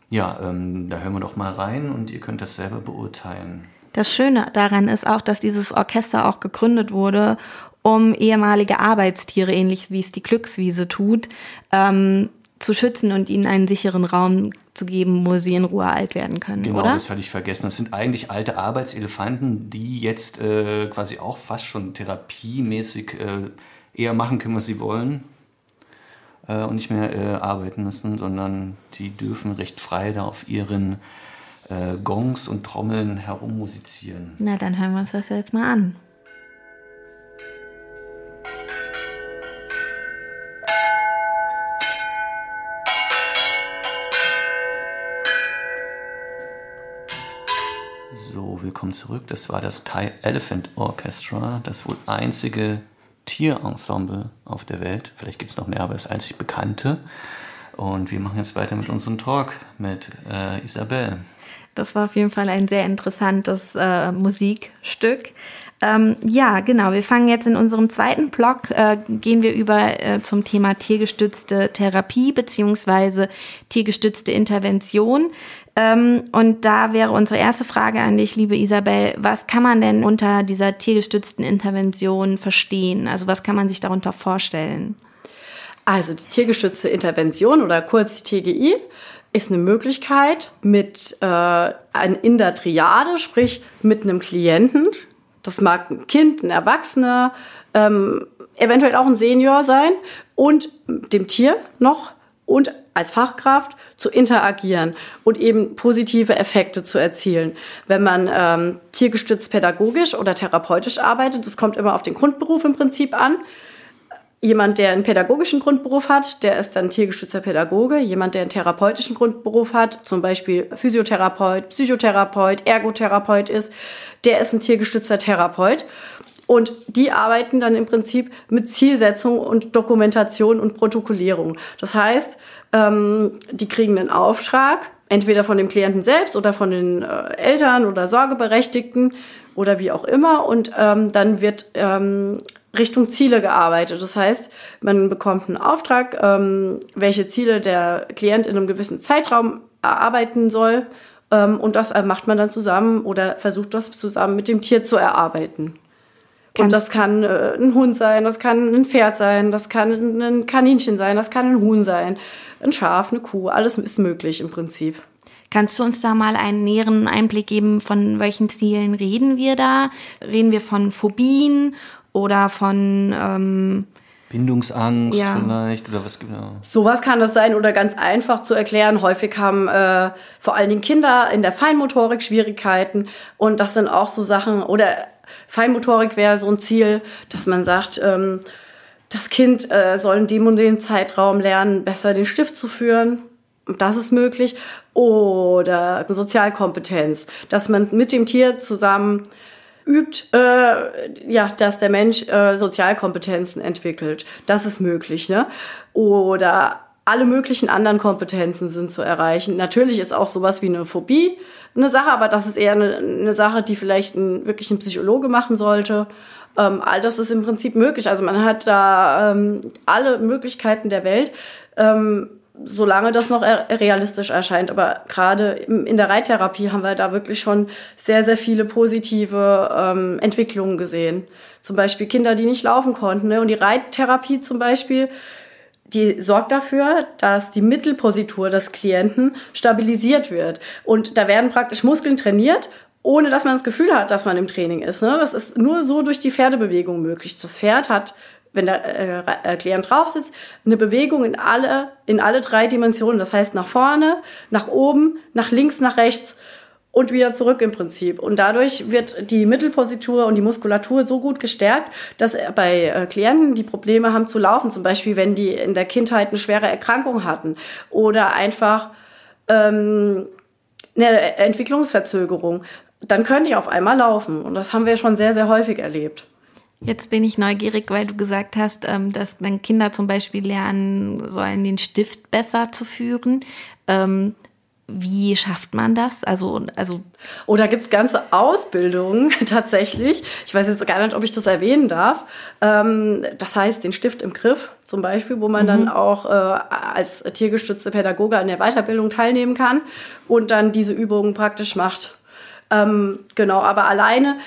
Ja, ähm, da hören wir doch mal rein und ihr könnt das selber beurteilen. Das Schöne daran ist auch, dass dieses Orchester auch gegründet wurde, um ehemalige Arbeitstiere, ähnlich wie es die Glückswiese tut, ähm, zu schützen und ihnen einen sicheren Raum zu geben, wo sie in Ruhe alt werden können. Genau, oder? das hatte ich vergessen. Das sind eigentlich alte Arbeitselefanten, die jetzt äh, quasi auch fast schon therapiemäßig äh, eher machen können, was sie wollen äh, und nicht mehr äh, arbeiten müssen, sondern die dürfen recht frei da auf ihren äh, Gongs und Trommeln herummusizieren. Na, dann hören wir uns das jetzt mal an. Willkommen zurück. Das war das Thai Elephant Orchestra, das wohl einzige Tierensemble auf der Welt. Vielleicht gibt es noch mehr, aber das einzig bekannte. Und wir machen jetzt weiter mit unserem Talk mit äh, Isabel. Das war auf jeden Fall ein sehr interessantes äh, Musikstück. Ähm, ja, genau. Wir fangen jetzt in unserem zweiten Blog, äh, gehen wir über äh, zum Thema tiergestützte Therapie beziehungsweise tiergestützte Intervention. Ähm, und da wäre unsere erste Frage an dich, liebe Isabel. Was kann man denn unter dieser tiergestützten Intervention verstehen? Also was kann man sich darunter vorstellen? Also die tiergestützte Intervention oder kurz die TGI ist eine Möglichkeit mit äh, in der Triade, sprich mit einem Klienten, das mag ein Kind, ein Erwachsener, ähm, eventuell auch ein Senior sein und dem Tier noch und als Fachkraft zu interagieren und eben positive Effekte zu erzielen. Wenn man ähm, tiergestützt pädagogisch oder therapeutisch arbeitet, das kommt immer auf den Grundberuf im Prinzip an. Jemand, der einen pädagogischen Grundberuf hat, der ist dann tiergestützter Pädagoge. Jemand, der einen therapeutischen Grundberuf hat, zum Beispiel Physiotherapeut, Psychotherapeut, Ergotherapeut ist, der ist ein tiergestützter Therapeut. Und die arbeiten dann im Prinzip mit Zielsetzung und Dokumentation und Protokollierung. Das heißt, ähm, die kriegen einen Auftrag, entweder von dem Klienten selbst oder von den äh, Eltern oder Sorgeberechtigten oder wie auch immer. Und ähm, dann wird ähm, Richtung Ziele gearbeitet. Das heißt, man bekommt einen Auftrag, ähm, welche Ziele der Klient in einem gewissen Zeitraum erarbeiten soll. Ähm, und das macht man dann zusammen oder versucht das zusammen mit dem Tier zu erarbeiten. Und das kann äh, ein Hund sein, das kann ein Pferd sein, das kann ein Kaninchen sein, das kann ein Huhn sein, ein Schaf, eine Kuh, alles ist möglich im Prinzip. Kannst du uns da mal einen näheren Einblick geben, von welchen Zielen reden wir da? Reden wir von Phobien oder von ähm, Bindungsangst ja. vielleicht oder was genau? Sowas kann das sein oder ganz einfach zu erklären. Häufig haben äh, vor allen Dingen Kinder in der Feinmotorik Schwierigkeiten und das sind auch so Sachen oder Feinmotorik wäre so ein Ziel, dass man sagt, ähm, das Kind äh, soll in dem und dem Zeitraum lernen, besser den Stift zu führen. Das ist möglich. Oder Sozialkompetenz, dass man mit dem Tier zusammen übt, äh, ja, dass der Mensch äh, Sozialkompetenzen entwickelt. Das ist möglich, ne? Oder alle möglichen anderen Kompetenzen sind zu erreichen. Natürlich ist auch sowas wie eine Phobie eine Sache, aber das ist eher eine, eine Sache, die vielleicht ein, wirklich ein Psychologe machen sollte. Ähm, all das ist im Prinzip möglich. Also man hat da ähm, alle Möglichkeiten der Welt. Ähm, solange das noch realistisch erscheint. Aber gerade in der Reittherapie haben wir da wirklich schon sehr, sehr viele positive ähm, Entwicklungen gesehen. Zum Beispiel Kinder, die nicht laufen konnten. Ne? Und die Reittherapie zum Beispiel, die sorgt dafür, dass die Mittelpositur des Klienten stabilisiert wird. Und da werden praktisch Muskeln trainiert ohne dass man das Gefühl hat, dass man im Training ist. Ne? Das ist nur so durch die Pferdebewegung möglich. Das Pferd hat wenn der äh, äh, Klient drauf sitzt, eine Bewegung in alle, in alle drei Dimensionen. Das heißt nach vorne, nach oben, nach links, nach rechts und wieder zurück im Prinzip. Und dadurch wird die Mittelpositur und die Muskulatur so gut gestärkt, dass bei äh, Klienten, die Probleme haben zu laufen, zum Beispiel wenn die in der Kindheit eine schwere Erkrankung hatten oder einfach ähm, eine Entwicklungsverzögerung, dann können die auf einmal laufen. Und das haben wir schon sehr, sehr häufig erlebt. Jetzt bin ich neugierig, weil du gesagt hast, ähm, dass wenn Kinder zum Beispiel lernen sollen, den Stift besser zu führen. Wie schafft man das? Also, also Oder gibt es ganze Ausbildungen tatsächlich? Ich weiß jetzt gar nicht, ob ich das erwähnen darf. Ähm, das heißt, den Stift im Griff zum Beispiel, wo man mhm. dann auch äh, als tiergestützte Pädagoge an der Weiterbildung teilnehmen kann und dann diese Übungen praktisch macht. Ähm, genau, aber alleine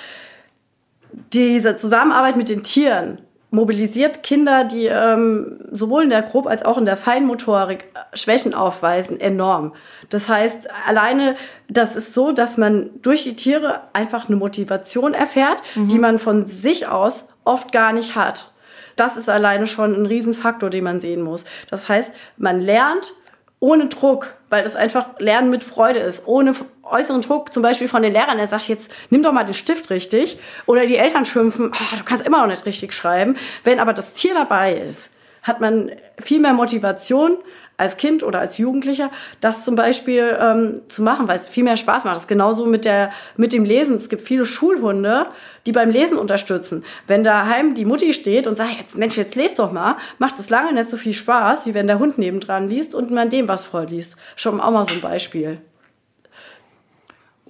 diese Zusammenarbeit mit den Tieren mobilisiert Kinder, die ähm, sowohl in der Grob- als auch in der Feinmotorik Schwächen aufweisen, enorm. Das heißt, alleine, das ist so, dass man durch die Tiere einfach eine Motivation erfährt, mhm. die man von sich aus oft gar nicht hat. Das ist alleine schon ein Riesenfaktor, den man sehen muss. Das heißt, man lernt ohne Druck, weil das einfach Lernen mit Freude ist, ohne äußeren Druck, zum Beispiel von den Lehrern, der sagt jetzt, nimm doch mal den Stift richtig, oder die Eltern schimpfen, oh, du kannst immer noch nicht richtig schreiben. Wenn aber das Tier dabei ist, hat man viel mehr Motivation, als Kind oder als Jugendlicher, das zum Beispiel ähm, zu machen, weil es viel mehr Spaß macht. Das ist genauso mit, der, mit dem Lesen. Es gibt viele Schulhunde, die beim Lesen unterstützen. Wenn daheim die Mutti steht und sagt, jetzt, Mensch, jetzt lest doch mal, macht es lange nicht so viel Spaß, wie wenn der Hund nebendran liest und man dem was vorliest. Schon auch mal so ein Beispiel.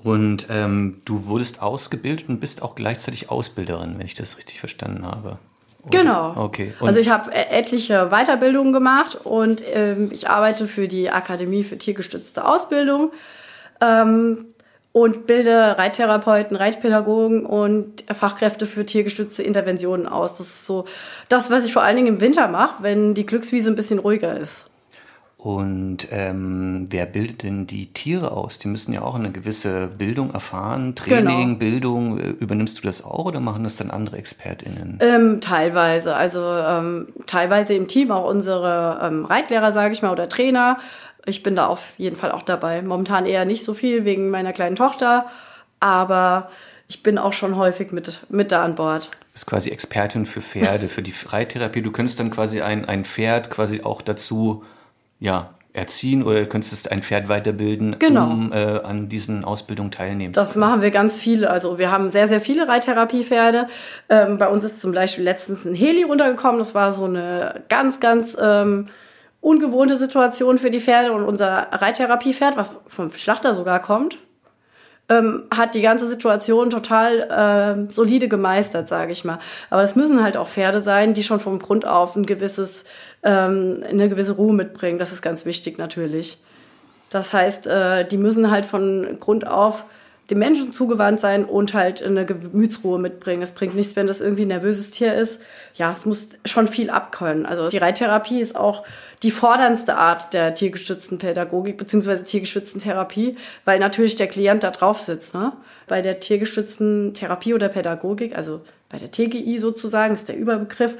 Und ähm, du wurdest ausgebildet und bist auch gleichzeitig Ausbilderin, wenn ich das richtig verstanden habe. Oder? Genau. Okay. Und also ich habe etliche Weiterbildungen gemacht und ähm, ich arbeite für die Akademie für tiergestützte Ausbildung ähm, und bilde Reittherapeuten, Reitpädagogen und Fachkräfte für tiergestützte Interventionen aus. Das ist so das, was ich vor allen Dingen im Winter mache, wenn die Glückswiese ein bisschen ruhiger ist. Und ähm, wer bildet denn die Tiere aus? Die müssen ja auch eine gewisse Bildung erfahren, Training, genau. Bildung. Äh, übernimmst du das auch oder machen das dann andere ExpertInnen? Ähm, teilweise. Also ähm, teilweise im Team auch unsere ähm, Reitlehrer, sage ich mal, oder Trainer. Ich bin da auf jeden Fall auch dabei. Momentan eher nicht so viel wegen meiner kleinen Tochter, aber ich bin auch schon häufig mit, mit da an Bord. Du bist quasi Expertin für Pferde, für die Reittherapie. Du könntest dann quasi ein, ein Pferd quasi auch dazu ja, erziehen oder könntest ein Pferd weiterbilden, genau. um äh, an diesen Ausbildungen teilnehmen Das machen wir ganz viele. Also wir haben sehr, sehr viele Reittherapiepferde. Ähm, bei uns ist zum Beispiel letztens ein Heli runtergekommen. Das war so eine ganz, ganz ähm, ungewohnte Situation für die Pferde. Und unser Reittherapiepferd, was vom Schlachter sogar kommt, ähm, hat die ganze Situation total äh, solide gemeistert, sage ich mal. Aber es müssen halt auch Pferde sein, die schon vom Grund auf ein gewisses, ähm, eine gewisse Ruhe mitbringen. Das ist ganz wichtig natürlich. Das heißt, äh, die müssen halt von Grund auf dem Menschen zugewandt sein und halt eine Gemütsruhe mitbringen. Es bringt nichts, wenn das irgendwie ein nervöses Tier ist. Ja, es muss schon viel abkönnen. Also die Reittherapie ist auch die forderndste Art der tiergestützten Pädagogik bzw. tiergestützten Therapie, weil natürlich der Klient da drauf sitzt. Ne? Bei der tiergestützten Therapie oder Pädagogik, also bei der TGI sozusagen, ist der Überbegriff,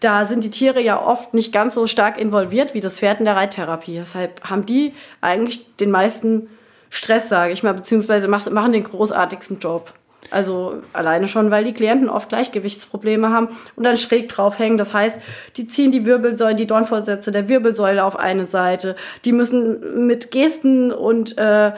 da sind die Tiere ja oft nicht ganz so stark involviert wie das Pferd in der Reittherapie. Deshalb haben die eigentlich den meisten Stress, sage ich mal, beziehungsweise machen den großartigsten Job. Also alleine schon, weil die Klienten oft Gleichgewichtsprobleme haben und dann schräg draufhängen. Das heißt, die ziehen die Wirbelsäule, die Dornvorsätze der Wirbelsäule auf eine Seite. Die müssen mit Gesten und äh,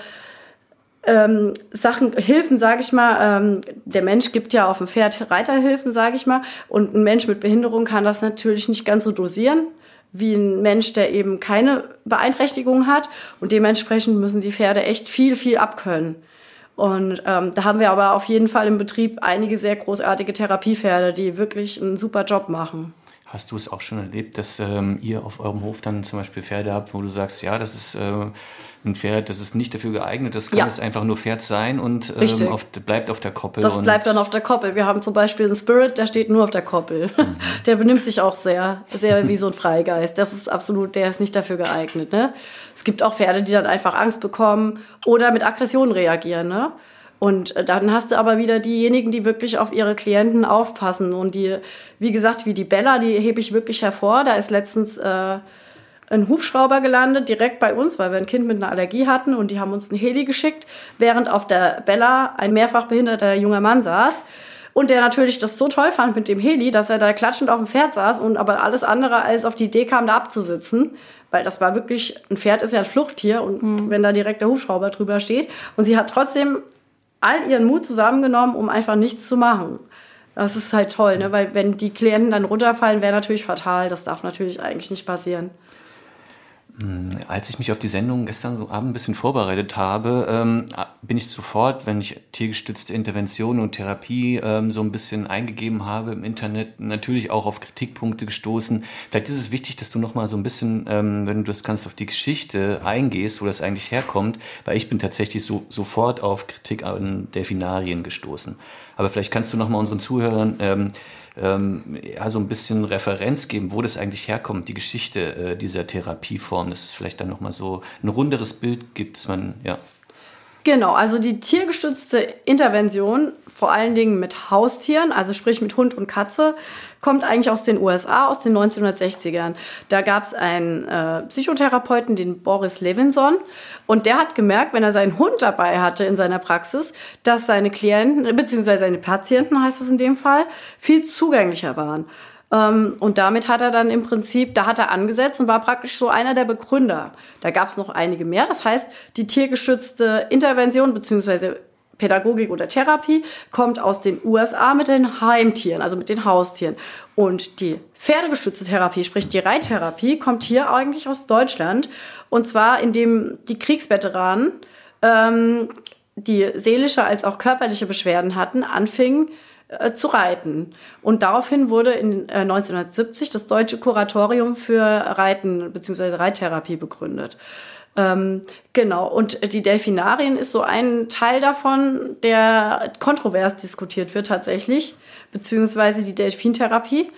ähm, Sachen, Hilfen, sage ich mal. Ähm, der Mensch gibt ja auf dem Pferd Reiterhilfen, sage ich mal. Und ein Mensch mit Behinderung kann das natürlich nicht ganz so dosieren wie ein Mensch, der eben keine Beeinträchtigung hat. Und dementsprechend müssen die Pferde echt viel, viel abkönnen. Und ähm, da haben wir aber auf jeden Fall im Betrieb einige sehr großartige Therapiepferde, die wirklich einen super Job machen. Hast du es auch schon erlebt, dass ähm, ihr auf eurem Hof dann zum Beispiel Pferde habt, wo du sagst, ja, das ist äh, ein Pferd, das ist nicht dafür geeignet, das kann ja. es einfach nur Pferd sein und ähm, auf, bleibt auf der Koppel. Das bleibt dann auf der Koppel. Wir haben zum Beispiel einen Spirit, der steht nur auf der Koppel. Mhm. Der benimmt sich auch sehr, sehr wie so ein Freigeist. Das ist absolut, der ist nicht dafür geeignet. Ne? Es gibt auch Pferde, die dann einfach Angst bekommen oder mit Aggression reagieren. Ne? Und äh, dann hast du aber wieder diejenigen, die wirklich auf ihre Klienten aufpassen. Und die, wie gesagt, wie die Bella, die hebe ich wirklich hervor. Da ist letztens äh, ein Hubschrauber gelandet, direkt bei uns, weil wir ein Kind mit einer Allergie hatten und die haben uns einen Heli geschickt, während auf der Bella ein mehrfach behinderter junger Mann saß. Und der natürlich das so toll fand mit dem Heli, dass er da klatschend auf dem Pferd saß und aber alles andere als auf die Idee kam, da abzusitzen. Weil das war wirklich, ein Pferd ist ja ein Fluchttier und mhm. wenn da direkt der Hubschrauber drüber steht. Und sie hat trotzdem all ihren Mut zusammengenommen, um einfach nichts zu machen. Das ist halt toll, ne? weil wenn die Klienten dann runterfallen, wäre natürlich fatal. Das darf natürlich eigentlich nicht passieren. Hm, als ich mich auf die Sendung gestern so Abend ein bisschen vorbereitet habe, ähm, bin ich sofort, wenn ich tiergestützte Intervention und Therapie ähm, so ein bisschen eingegeben habe im Internet, natürlich auch auf Kritikpunkte gestoßen. Vielleicht ist es wichtig, dass du noch mal so ein bisschen, ähm, wenn du das kannst, auf die Geschichte eingehst, wo das eigentlich herkommt, weil ich bin tatsächlich so sofort auf Kritik an Delfinarien gestoßen. Aber vielleicht kannst du noch mal unseren Zuhörern ähm, ähm, ja, so ein bisschen Referenz geben, wo das eigentlich herkommt, die Geschichte äh, dieser Therapieform, dass es vielleicht dann nochmal so ein runderes Bild gibt, dass man, ja. Genau, also die tiergestützte Intervention, vor allen Dingen mit Haustieren, also sprich mit Hund und Katze, kommt eigentlich aus den USA, aus den 1960ern. Da gab es einen äh, Psychotherapeuten, den Boris Levinson, und der hat gemerkt, wenn er seinen Hund dabei hatte in seiner Praxis, dass seine Klienten, beziehungsweise seine Patienten heißt es in dem Fall, viel zugänglicher waren. Ähm, und damit hat er dann im Prinzip, da hat er angesetzt und war praktisch so einer der Begründer. Da gab es noch einige mehr. Das heißt, die tiergestützte Intervention bzw. Pädagogik oder Therapie kommt aus den USA mit den Heimtieren, also mit den Haustieren. Und die pferdegestützte Therapie, sprich die Reittherapie, kommt hier eigentlich aus Deutschland. Und zwar indem die Kriegsveteranen, ähm, die seelische als auch körperliche Beschwerden hatten, anfingen äh, zu reiten. Und daraufhin wurde in äh, 1970 das Deutsche Kuratorium für Reiten bzw. Reittherapie begründet. Ähm, genau, und die Delfinarien ist so ein Teil davon, der kontrovers diskutiert wird tatsächlich, beziehungsweise die Delfintherapie.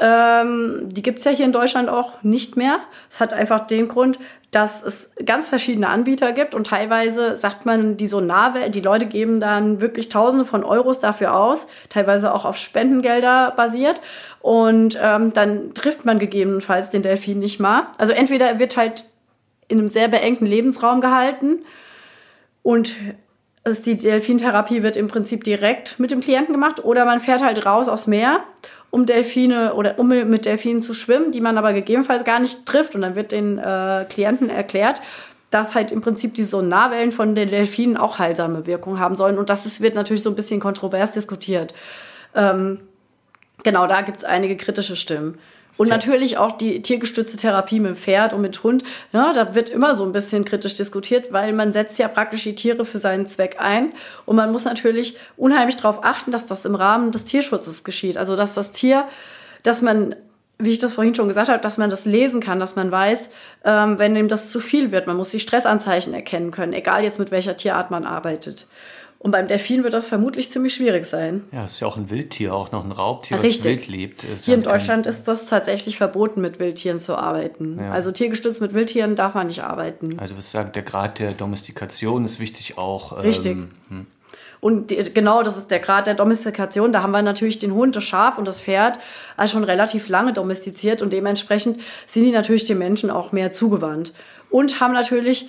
Ähm, die gibt's ja hier in Deutschland auch nicht mehr. Es hat einfach den Grund, dass es ganz verschiedene Anbieter gibt und teilweise sagt man, die Sonarwelt, die Leute geben dann wirklich Tausende von Euros dafür aus, teilweise auch auf Spendengelder basiert und ähm, dann trifft man gegebenenfalls den Delfin nicht mal. Also entweder wird halt in einem sehr beengten Lebensraum gehalten und also die Delfintherapie wird im Prinzip direkt mit dem Klienten gemacht oder man fährt halt raus aufs Meer, um Delfine oder um mit Delfinen zu schwimmen, die man aber gegebenenfalls gar nicht trifft und dann wird den äh, Klienten erklärt, dass halt im Prinzip die Sonarwellen von den Delfinen auch heilsame Wirkung haben sollen und das ist, wird natürlich so ein bisschen kontrovers diskutiert. Ähm, genau, da gibt es einige kritische Stimmen. Und natürlich auch die tiergestützte Therapie mit Pferd und mit Hund. Ja, da wird immer so ein bisschen kritisch diskutiert, weil man setzt ja praktisch die Tiere für seinen Zweck ein. Und man muss natürlich unheimlich darauf achten, dass das im Rahmen des Tierschutzes geschieht. Also, dass das Tier, dass man wie ich das vorhin schon gesagt habe, dass man das lesen kann, dass man weiß, ähm, wenn ihm das zu viel wird. Man muss die Stressanzeichen erkennen können, egal jetzt mit welcher Tierart man arbeitet. Und beim Delfin wird das vermutlich ziemlich schwierig sein. Ja, es ist ja auch ein Wildtier, auch noch ein Raubtier, Richtig. das wild lebt. Es Hier in Deutschland ist das tatsächlich verboten, mit Wildtieren zu arbeiten. Ja. Also tiergestützt mit Wildtieren darf man nicht arbeiten. Also was sagen, der Grad der Domestikation ist wichtig auch. Richtig. Ähm, hm. Und die, genau, das ist der Grad der Domestikation. Da haben wir natürlich den Hund, das Schaf und das Pferd also schon relativ lange domestiziert und dementsprechend sind die natürlich den Menschen auch mehr zugewandt. Und haben natürlich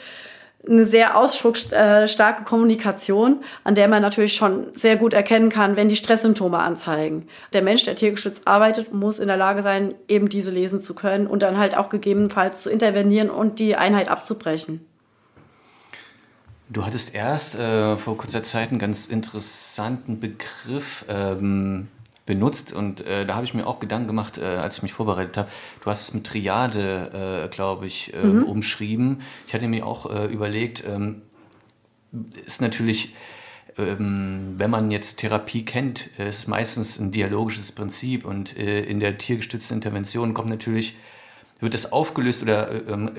eine sehr ausdrucksstarke Kommunikation, an der man natürlich schon sehr gut erkennen kann, wenn die Stresssymptome anzeigen. Der Mensch, der tiergeschützt arbeitet, muss in der Lage sein, eben diese lesen zu können und dann halt auch gegebenenfalls zu intervenieren und die Einheit abzubrechen. Du hattest erst äh, vor kurzer Zeit einen ganz interessanten Begriff ähm, benutzt und äh, da habe ich mir auch Gedanken gemacht, äh, als ich mich vorbereitet habe. Du hast es mit Triade, äh, glaube ich, äh, mhm. umschrieben. Ich hatte mir auch äh, überlegt, ähm, ist natürlich, ähm, wenn man jetzt Therapie kennt, ist es meistens ein dialogisches Prinzip und äh, in der tiergestützten Intervention kommt natürlich, wird das aufgelöst oder ähm,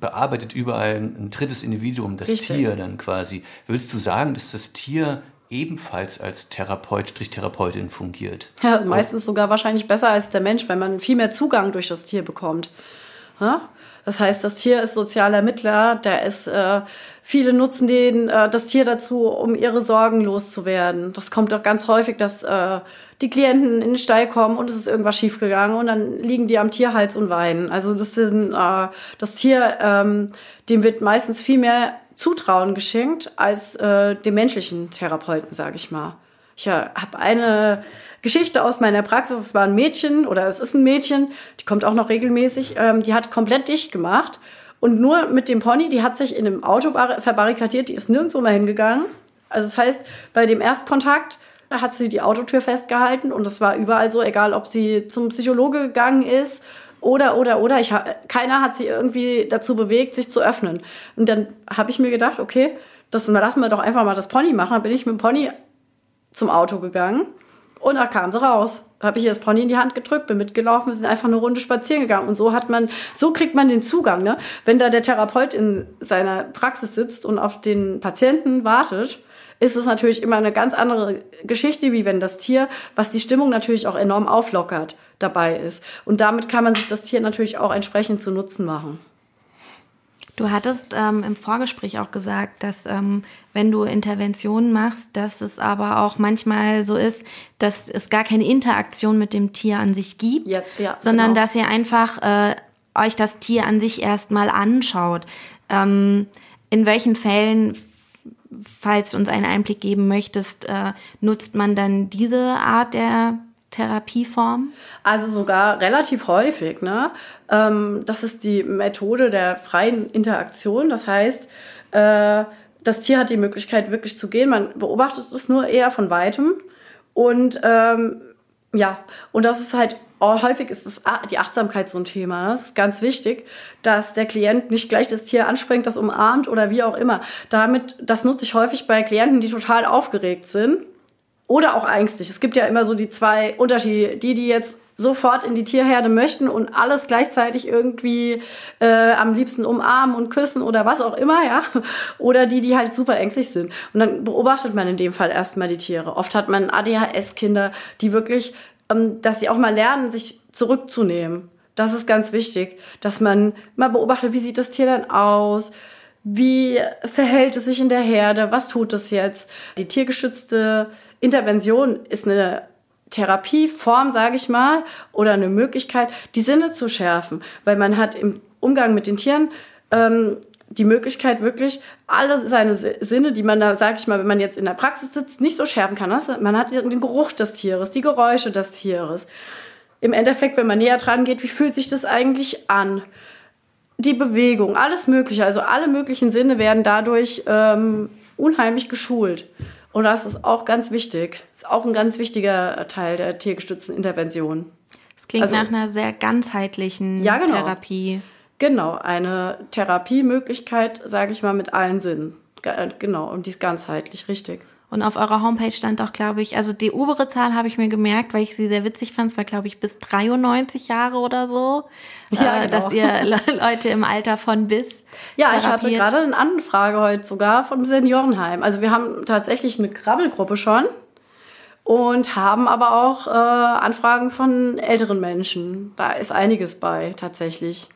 bearbeitet überall ein, drittes Individuum, das Richtig. Tier dann quasi. Würdest du sagen, dass das Tier ebenfalls als Therapeut, durch Therapeutin fungiert. Ja, meistens sogar wahrscheinlich besser als der Mensch, weil man viel mehr Zugang durch das Tier bekommt. Ja? Das heißt, das Tier ist sozialer Mittler, der ist, äh, viele nutzen den, äh, das Tier dazu, um ihre Sorgen loszuwerden. Das kommt doch ganz häufig, dass äh, die Klienten in den Stall kommen und es ist irgendwas schiefgegangen und dann liegen die am Tierhals und weinen. Also das sind, äh, das Tier, ähm, dem wird meistens viel mehr Zutrauen geschenkt als äh, dem menschlichen Therapeuten, sage ich mal. Ich äh, habe eine Geschichte aus meiner Praxis. Es war ein Mädchen oder es ist ein Mädchen, die kommt auch noch regelmäßig. Ähm, die hat komplett dicht gemacht und nur mit dem Pony, die hat sich in einem Auto verbarrikadiert, die ist nirgendwo mehr hingegangen. Also das heißt, bei dem Erstkontakt da hat sie die Autotür festgehalten und es war überall so, egal ob sie zum Psychologe gegangen ist oder, oder, oder. Ich, keiner hat sie irgendwie dazu bewegt, sich zu öffnen. Und dann habe ich mir gedacht, okay, das lassen wir doch einfach mal das Pony machen. Dann bin ich mit dem Pony zum Auto gegangen und da kam sie raus. Da habe ich ihr das Pony in die Hand gedrückt, bin mitgelaufen, wir sind einfach eine Runde spazieren gegangen. Und so hat man, so kriegt man den Zugang. Ne? Wenn da der Therapeut in seiner Praxis sitzt und auf den Patienten wartet, ist es natürlich immer eine ganz andere Geschichte, wie wenn das Tier, was die Stimmung natürlich auch enorm auflockert, dabei ist. Und damit kann man sich das Tier natürlich auch entsprechend zu Nutzen machen. Du hattest ähm, im Vorgespräch auch gesagt, dass ähm, wenn du Interventionen machst, dass es aber auch manchmal so ist, dass es gar keine Interaktion mit dem Tier an sich gibt, ja, ja, sondern genau. dass ihr einfach äh, euch das Tier an sich erstmal anschaut. Ähm, in welchen Fällen falls du uns einen Einblick geben möchtest, äh, nutzt man dann diese Art der Therapieform? Also sogar relativ häufig. Ne? Ähm, das ist die Methode der freien Interaktion. Das heißt, äh, das Tier hat die Möglichkeit, wirklich zu gehen. Man beobachtet es nur eher von weitem. Und ähm, ja, und das ist halt häufig ist es die Achtsamkeit so ein Thema. Das ist ganz wichtig, dass der Klient nicht gleich das Tier anspringt, das umarmt oder wie auch immer. Damit, das nutze ich häufig bei Klienten, die total aufgeregt sind oder auch ängstlich. Es gibt ja immer so die zwei Unterschiede. Die, die jetzt sofort in die Tierherde möchten und alles gleichzeitig irgendwie äh, am liebsten umarmen und küssen oder was auch immer, ja. Oder die, die halt super ängstlich sind. Und dann beobachtet man in dem Fall erstmal die Tiere. Oft hat man ADHS-Kinder, die wirklich, ähm, dass sie auch mal lernen, sich zurückzunehmen. Das ist ganz wichtig, dass man mal beobachtet, wie sieht das Tier dann aus, wie verhält es sich in der Herde, was tut es jetzt. Die tiergeschützte Intervention ist eine Therapieform, sage ich mal, oder eine Möglichkeit, die Sinne zu schärfen, weil man hat im Umgang mit den Tieren ähm, die Möglichkeit wirklich alle seine Sinne, die man da, sage ich mal, wenn man jetzt in der Praxis sitzt, nicht so schärfen kann. Also man hat den Geruch des Tieres, die Geräusche des Tieres. Im Endeffekt, wenn man näher dran geht, wie fühlt sich das eigentlich an? Die Bewegung, alles Mögliche, also alle möglichen Sinne werden dadurch ähm, unheimlich geschult. Und das ist auch ganz wichtig. Das ist auch ein ganz wichtiger Teil der tiergestützten Intervention. Das klingt also, nach einer sehr ganzheitlichen ja, genau. Therapie. Genau, eine Therapiemöglichkeit, sage ich mal, mit allen Sinnen. Genau, und die ist ganzheitlich, richtig. Und auf eurer Homepage stand auch, glaube ich, also die obere Zahl habe ich mir gemerkt, weil ich sie sehr witzig fand. Es war, glaube ich, bis 93 Jahre oder so. Ja, äh, genau. Dass ihr Leute im Alter von bis. Ja, therapiert. ich hatte gerade eine Anfrage heute sogar vom Seniorenheim. Also wir haben tatsächlich eine Krabbelgruppe schon und haben aber auch äh, Anfragen von älteren Menschen. Da ist einiges bei, tatsächlich.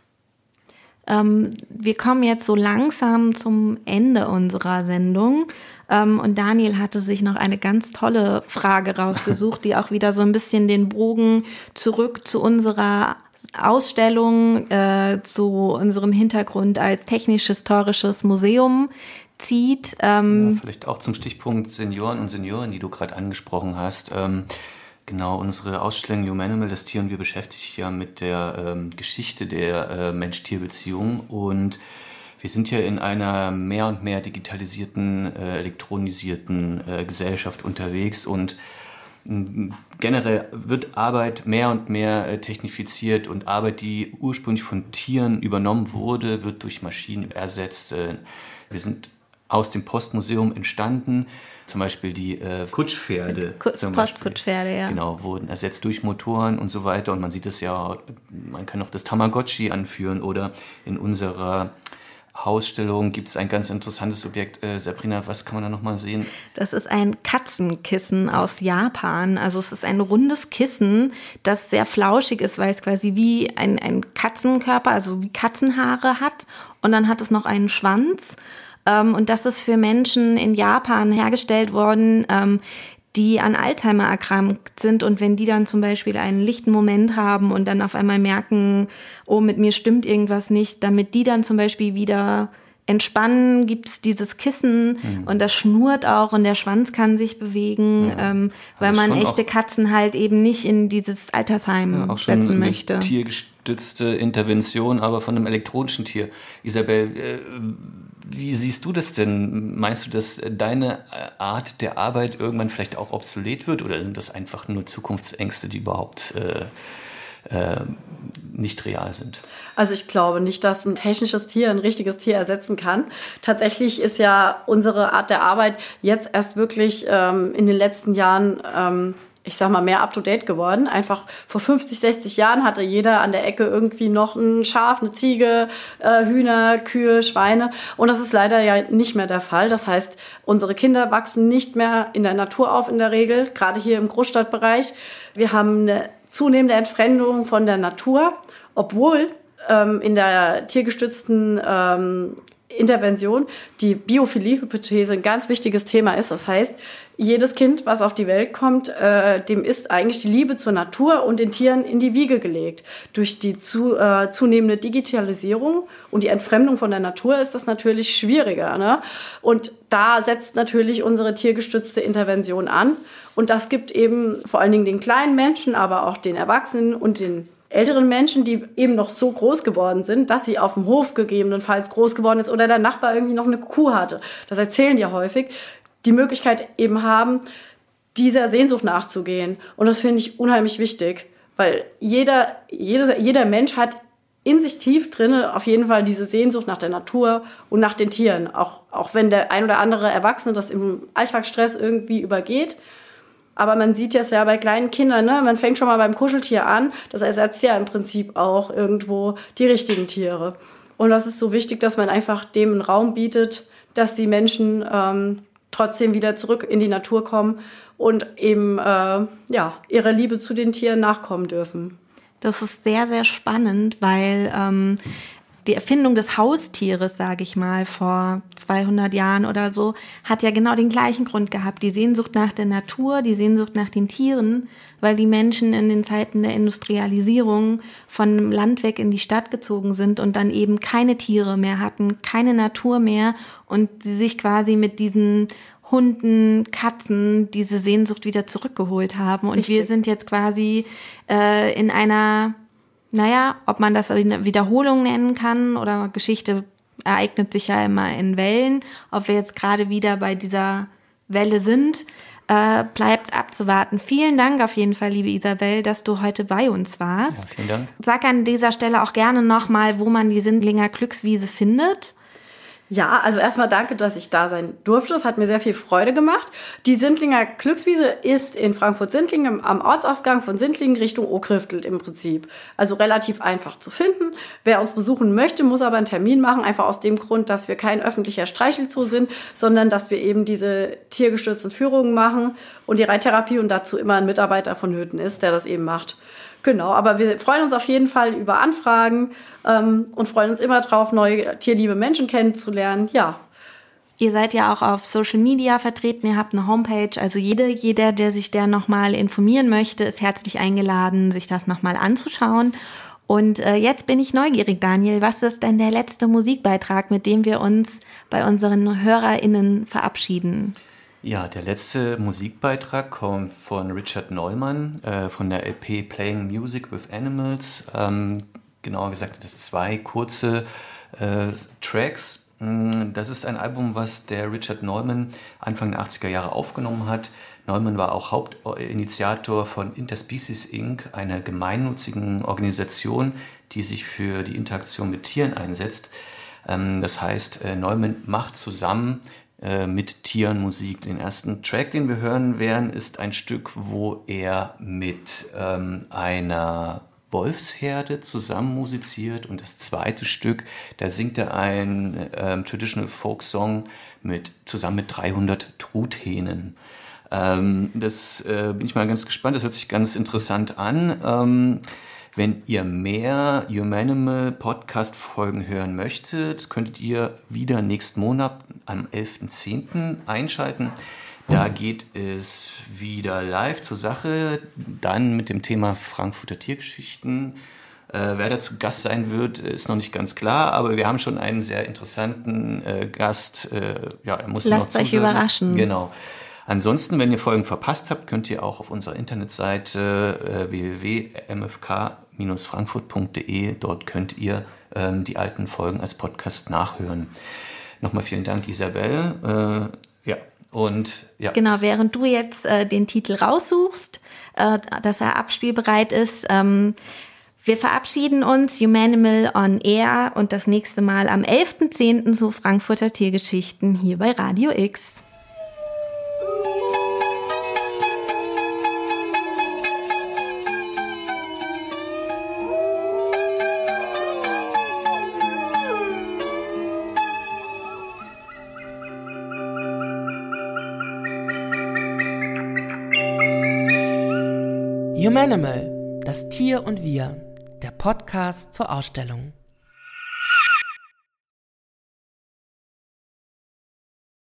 Ähm, wir kommen jetzt so langsam zum Ende unserer Sendung. Ähm, und Daniel hatte sich noch eine ganz tolle Frage rausgesucht, die auch wieder so ein bisschen den Bogen zurück zu unserer Ausstellung, äh, zu unserem Hintergrund als technisch-historisches Museum zieht. Ähm, ja, vielleicht auch zum Stichpunkt Senioren und Senioren, die du gerade angesprochen hast. Ähm, genau, unsere Ausstellung Humanimal, das Tier und wir beschäftigt sich ja mit der ähm, Geschichte der äh, Mensch-Tier-Beziehung und wir sind ja in einer mehr und mehr digitalisierten, äh, elektronisierten äh, Gesellschaft unterwegs und generell wird Arbeit mehr und mehr äh, technifiziert und Arbeit, die ursprünglich von Tieren übernommen wurde, wird durch Maschinen ersetzt. Äh, wir sind aus dem Postmuseum entstanden. Zum Beispiel die äh, Kutschpferde. Postkutschpferde, ja. Genau, wurden ersetzt durch Motoren und so weiter. Und man sieht es ja, man kann auch das Tamagotchi anführen oder in unserer Ausstellung gibt es ein ganz interessantes Objekt. Äh, Sabrina, was kann man da nochmal sehen? Das ist ein Katzenkissen aus Japan. Also es ist ein rundes Kissen, das sehr flauschig ist, weil es quasi wie ein, ein Katzenkörper, also wie Katzenhaare hat. Und dann hat es noch einen Schwanz. Ähm, und das ist für Menschen in Japan hergestellt worden, ähm, die an Alzheimer erkrankt sind und wenn die dann zum Beispiel einen lichten Moment haben und dann auf einmal merken, oh, mit mir stimmt irgendwas nicht, damit die dann zum Beispiel wieder entspannen, gibt es dieses Kissen mhm. und das schnurrt auch und der Schwanz kann sich bewegen, ja. ähm, weil man echte Katzen halt eben nicht in dieses Altersheim ja, setzen möchte. Tiergestützte Intervention, aber von einem elektronischen Tier. Isabel, äh, wie siehst du das denn? Meinst du, dass deine äh, Art der Arbeit irgendwann vielleicht auch obsolet wird oder sind das einfach nur Zukunftsängste, die überhaupt äh, äh, nicht real sind? Also ich glaube nicht, dass ein technisches Tier ein richtiges Tier ersetzen kann. Tatsächlich ist ja unsere Art der Arbeit jetzt erst wirklich ähm, in den letzten Jahren ähm, ich sag mal, mehr up-to-date geworden. Einfach vor 50, 60 Jahren hatte jeder an der Ecke irgendwie noch ein Schaf, eine Ziege, äh, Hühner, Kühe, Schweine. Und das ist leider ja nicht mehr der Fall. Das heißt, unsere Kinder wachsen nicht mehr in der Natur auf in der Regel, gerade hier im Großstadtbereich. Wir haben eine zunehmende Entfremdung von der Natur, obwohl ähm, in der tiergestützten ähm, Intervention die Biophilie-Hypothese ein ganz wichtiges Thema ist. Das heißt, jedes Kind, was auf die Welt kommt, äh, dem ist eigentlich die Liebe zur Natur und den Tieren in die Wiege gelegt. Durch die zu, äh, zunehmende Digitalisierung und die Entfremdung von der Natur ist das natürlich schwieriger. Ne? Und da setzt natürlich unsere tiergestützte Intervention an. Und das gibt eben vor allen Dingen den kleinen Menschen, aber auch den Erwachsenen und den älteren Menschen, die eben noch so groß geworden sind, dass sie auf dem Hof gegebenenfalls groß geworden ist oder der Nachbar irgendwie noch eine Kuh hatte. Das erzählen die ja häufig. Die Möglichkeit eben haben, dieser Sehnsucht nachzugehen. Und das finde ich unheimlich wichtig, weil jeder, jeder, jeder Mensch hat in sich tief drin auf jeden Fall diese Sehnsucht nach der Natur und nach den Tieren. Auch, auch wenn der ein oder andere Erwachsene das im Alltagsstress irgendwie übergeht. Aber man sieht es ja bei kleinen Kindern, ne? man fängt schon mal beim Kuscheltier an. Das ersetzt ja im Prinzip auch irgendwo die richtigen Tiere. Und das ist so wichtig, dass man einfach dem einen Raum bietet, dass die Menschen ähm, trotzdem wieder zurück in die Natur kommen und eben äh, ja, ihrer Liebe zu den Tieren nachkommen dürfen. Das ist sehr, sehr spannend, weil ähm, die Erfindung des Haustieres, sage ich mal, vor 200 Jahren oder so, hat ja genau den gleichen Grund gehabt. Die Sehnsucht nach der Natur, die Sehnsucht nach den Tieren, weil die Menschen in den Zeiten der Industrialisierung von Land weg in die Stadt gezogen sind und dann eben keine Tiere mehr hatten, keine Natur mehr und sie sich quasi mit diesen Hunden, Katzen diese Sehnsucht wieder zurückgeholt haben. Und Richtig. wir sind jetzt quasi äh, in einer naja, ob man das eine Wiederholung nennen kann oder Geschichte ereignet sich ja immer in Wellen. Ob wir jetzt gerade wieder bei dieser Welle sind, äh, bleibt abzuwarten. Vielen Dank auf jeden Fall, liebe Isabel, dass du heute bei uns warst. Ja, vielen Dank. Sag an dieser Stelle auch gerne nochmal, wo man die Sindlinger Glückswiese findet. Ja, also erstmal danke, dass ich da sein durfte. Es hat mir sehr viel Freude gemacht. Die Sindlinger Glückswiese ist in Frankfurt-Sindlingen am Ortsausgang von Sindlingen Richtung Okriftel im Prinzip. Also relativ einfach zu finden. Wer uns besuchen möchte, muss aber einen Termin machen, einfach aus dem Grund, dass wir kein öffentlicher Streichelzoo sind, sondern dass wir eben diese tiergestützten Führungen machen und die Reittherapie und dazu immer ein Mitarbeiter von Hütten ist, der das eben macht. Genau, aber wir freuen uns auf jeden Fall über Anfragen ähm, und freuen uns immer drauf, neue tierliebe Menschen kennenzulernen. Ja. Ihr seid ja auch auf Social Media vertreten, ihr habt eine Homepage, also jeder, jeder, der sich da nochmal informieren möchte, ist herzlich eingeladen, sich das nochmal anzuschauen. Und äh, jetzt bin ich neugierig, Daniel. Was ist denn der letzte Musikbeitrag, mit dem wir uns bei unseren HörerInnen verabschieden? Ja, der letzte Musikbeitrag kommt von Richard Neumann äh, von der LP Playing Music with Animals. Ähm, genauer gesagt, das sind zwei kurze äh, Tracks. Mm, das ist ein Album, was der Richard Neumann Anfang der 80er Jahre aufgenommen hat. Neumann war auch Hauptinitiator von Interspecies Inc., einer gemeinnützigen Organisation, die sich für die Interaktion mit Tieren einsetzt. Ähm, das heißt, äh, Neumann macht zusammen äh, mit Tieren Musik. Den ersten Track, den wir hören werden, ist ein Stück, wo er mit ähm, einer Wolfsherde zusammen musiziert und das zweite Stück, da singt er ein ähm, Traditional Folk Song mit, zusammen mit 300 Truthähnen. Ähm, das äh, bin ich mal ganz gespannt, das hört sich ganz interessant an. Ähm, wenn ihr mehr Humanimal Podcast Folgen hören möchtet, könntet ihr wieder nächsten Monat am 11.10. einschalten. Da geht es wieder live zur Sache, dann mit dem Thema Frankfurter Tiergeschichten. Äh, wer dazu Gast sein wird, ist noch nicht ganz klar, aber wir haben schon einen sehr interessanten äh, Gast. Äh, ja, er muss Lasst euch überraschen. Genau. Ansonsten, wenn ihr Folgen verpasst habt, könnt ihr auch auf unserer Internetseite äh, www.mfk-frankfurt.de, dort könnt ihr ähm, die alten Folgen als Podcast nachhören. Nochmal vielen Dank, Isabel. Äh, ja, und ja. Genau, während du jetzt äh, den Titel raussuchst, äh, dass er abspielbereit ist, ähm, wir verabschieden uns, Humanimal on Air und das nächste Mal am 11.10. zu Frankfurter Tiergeschichten hier bei Radio X. Humanimal, das Tier und wir, der Podcast zur Ausstellung.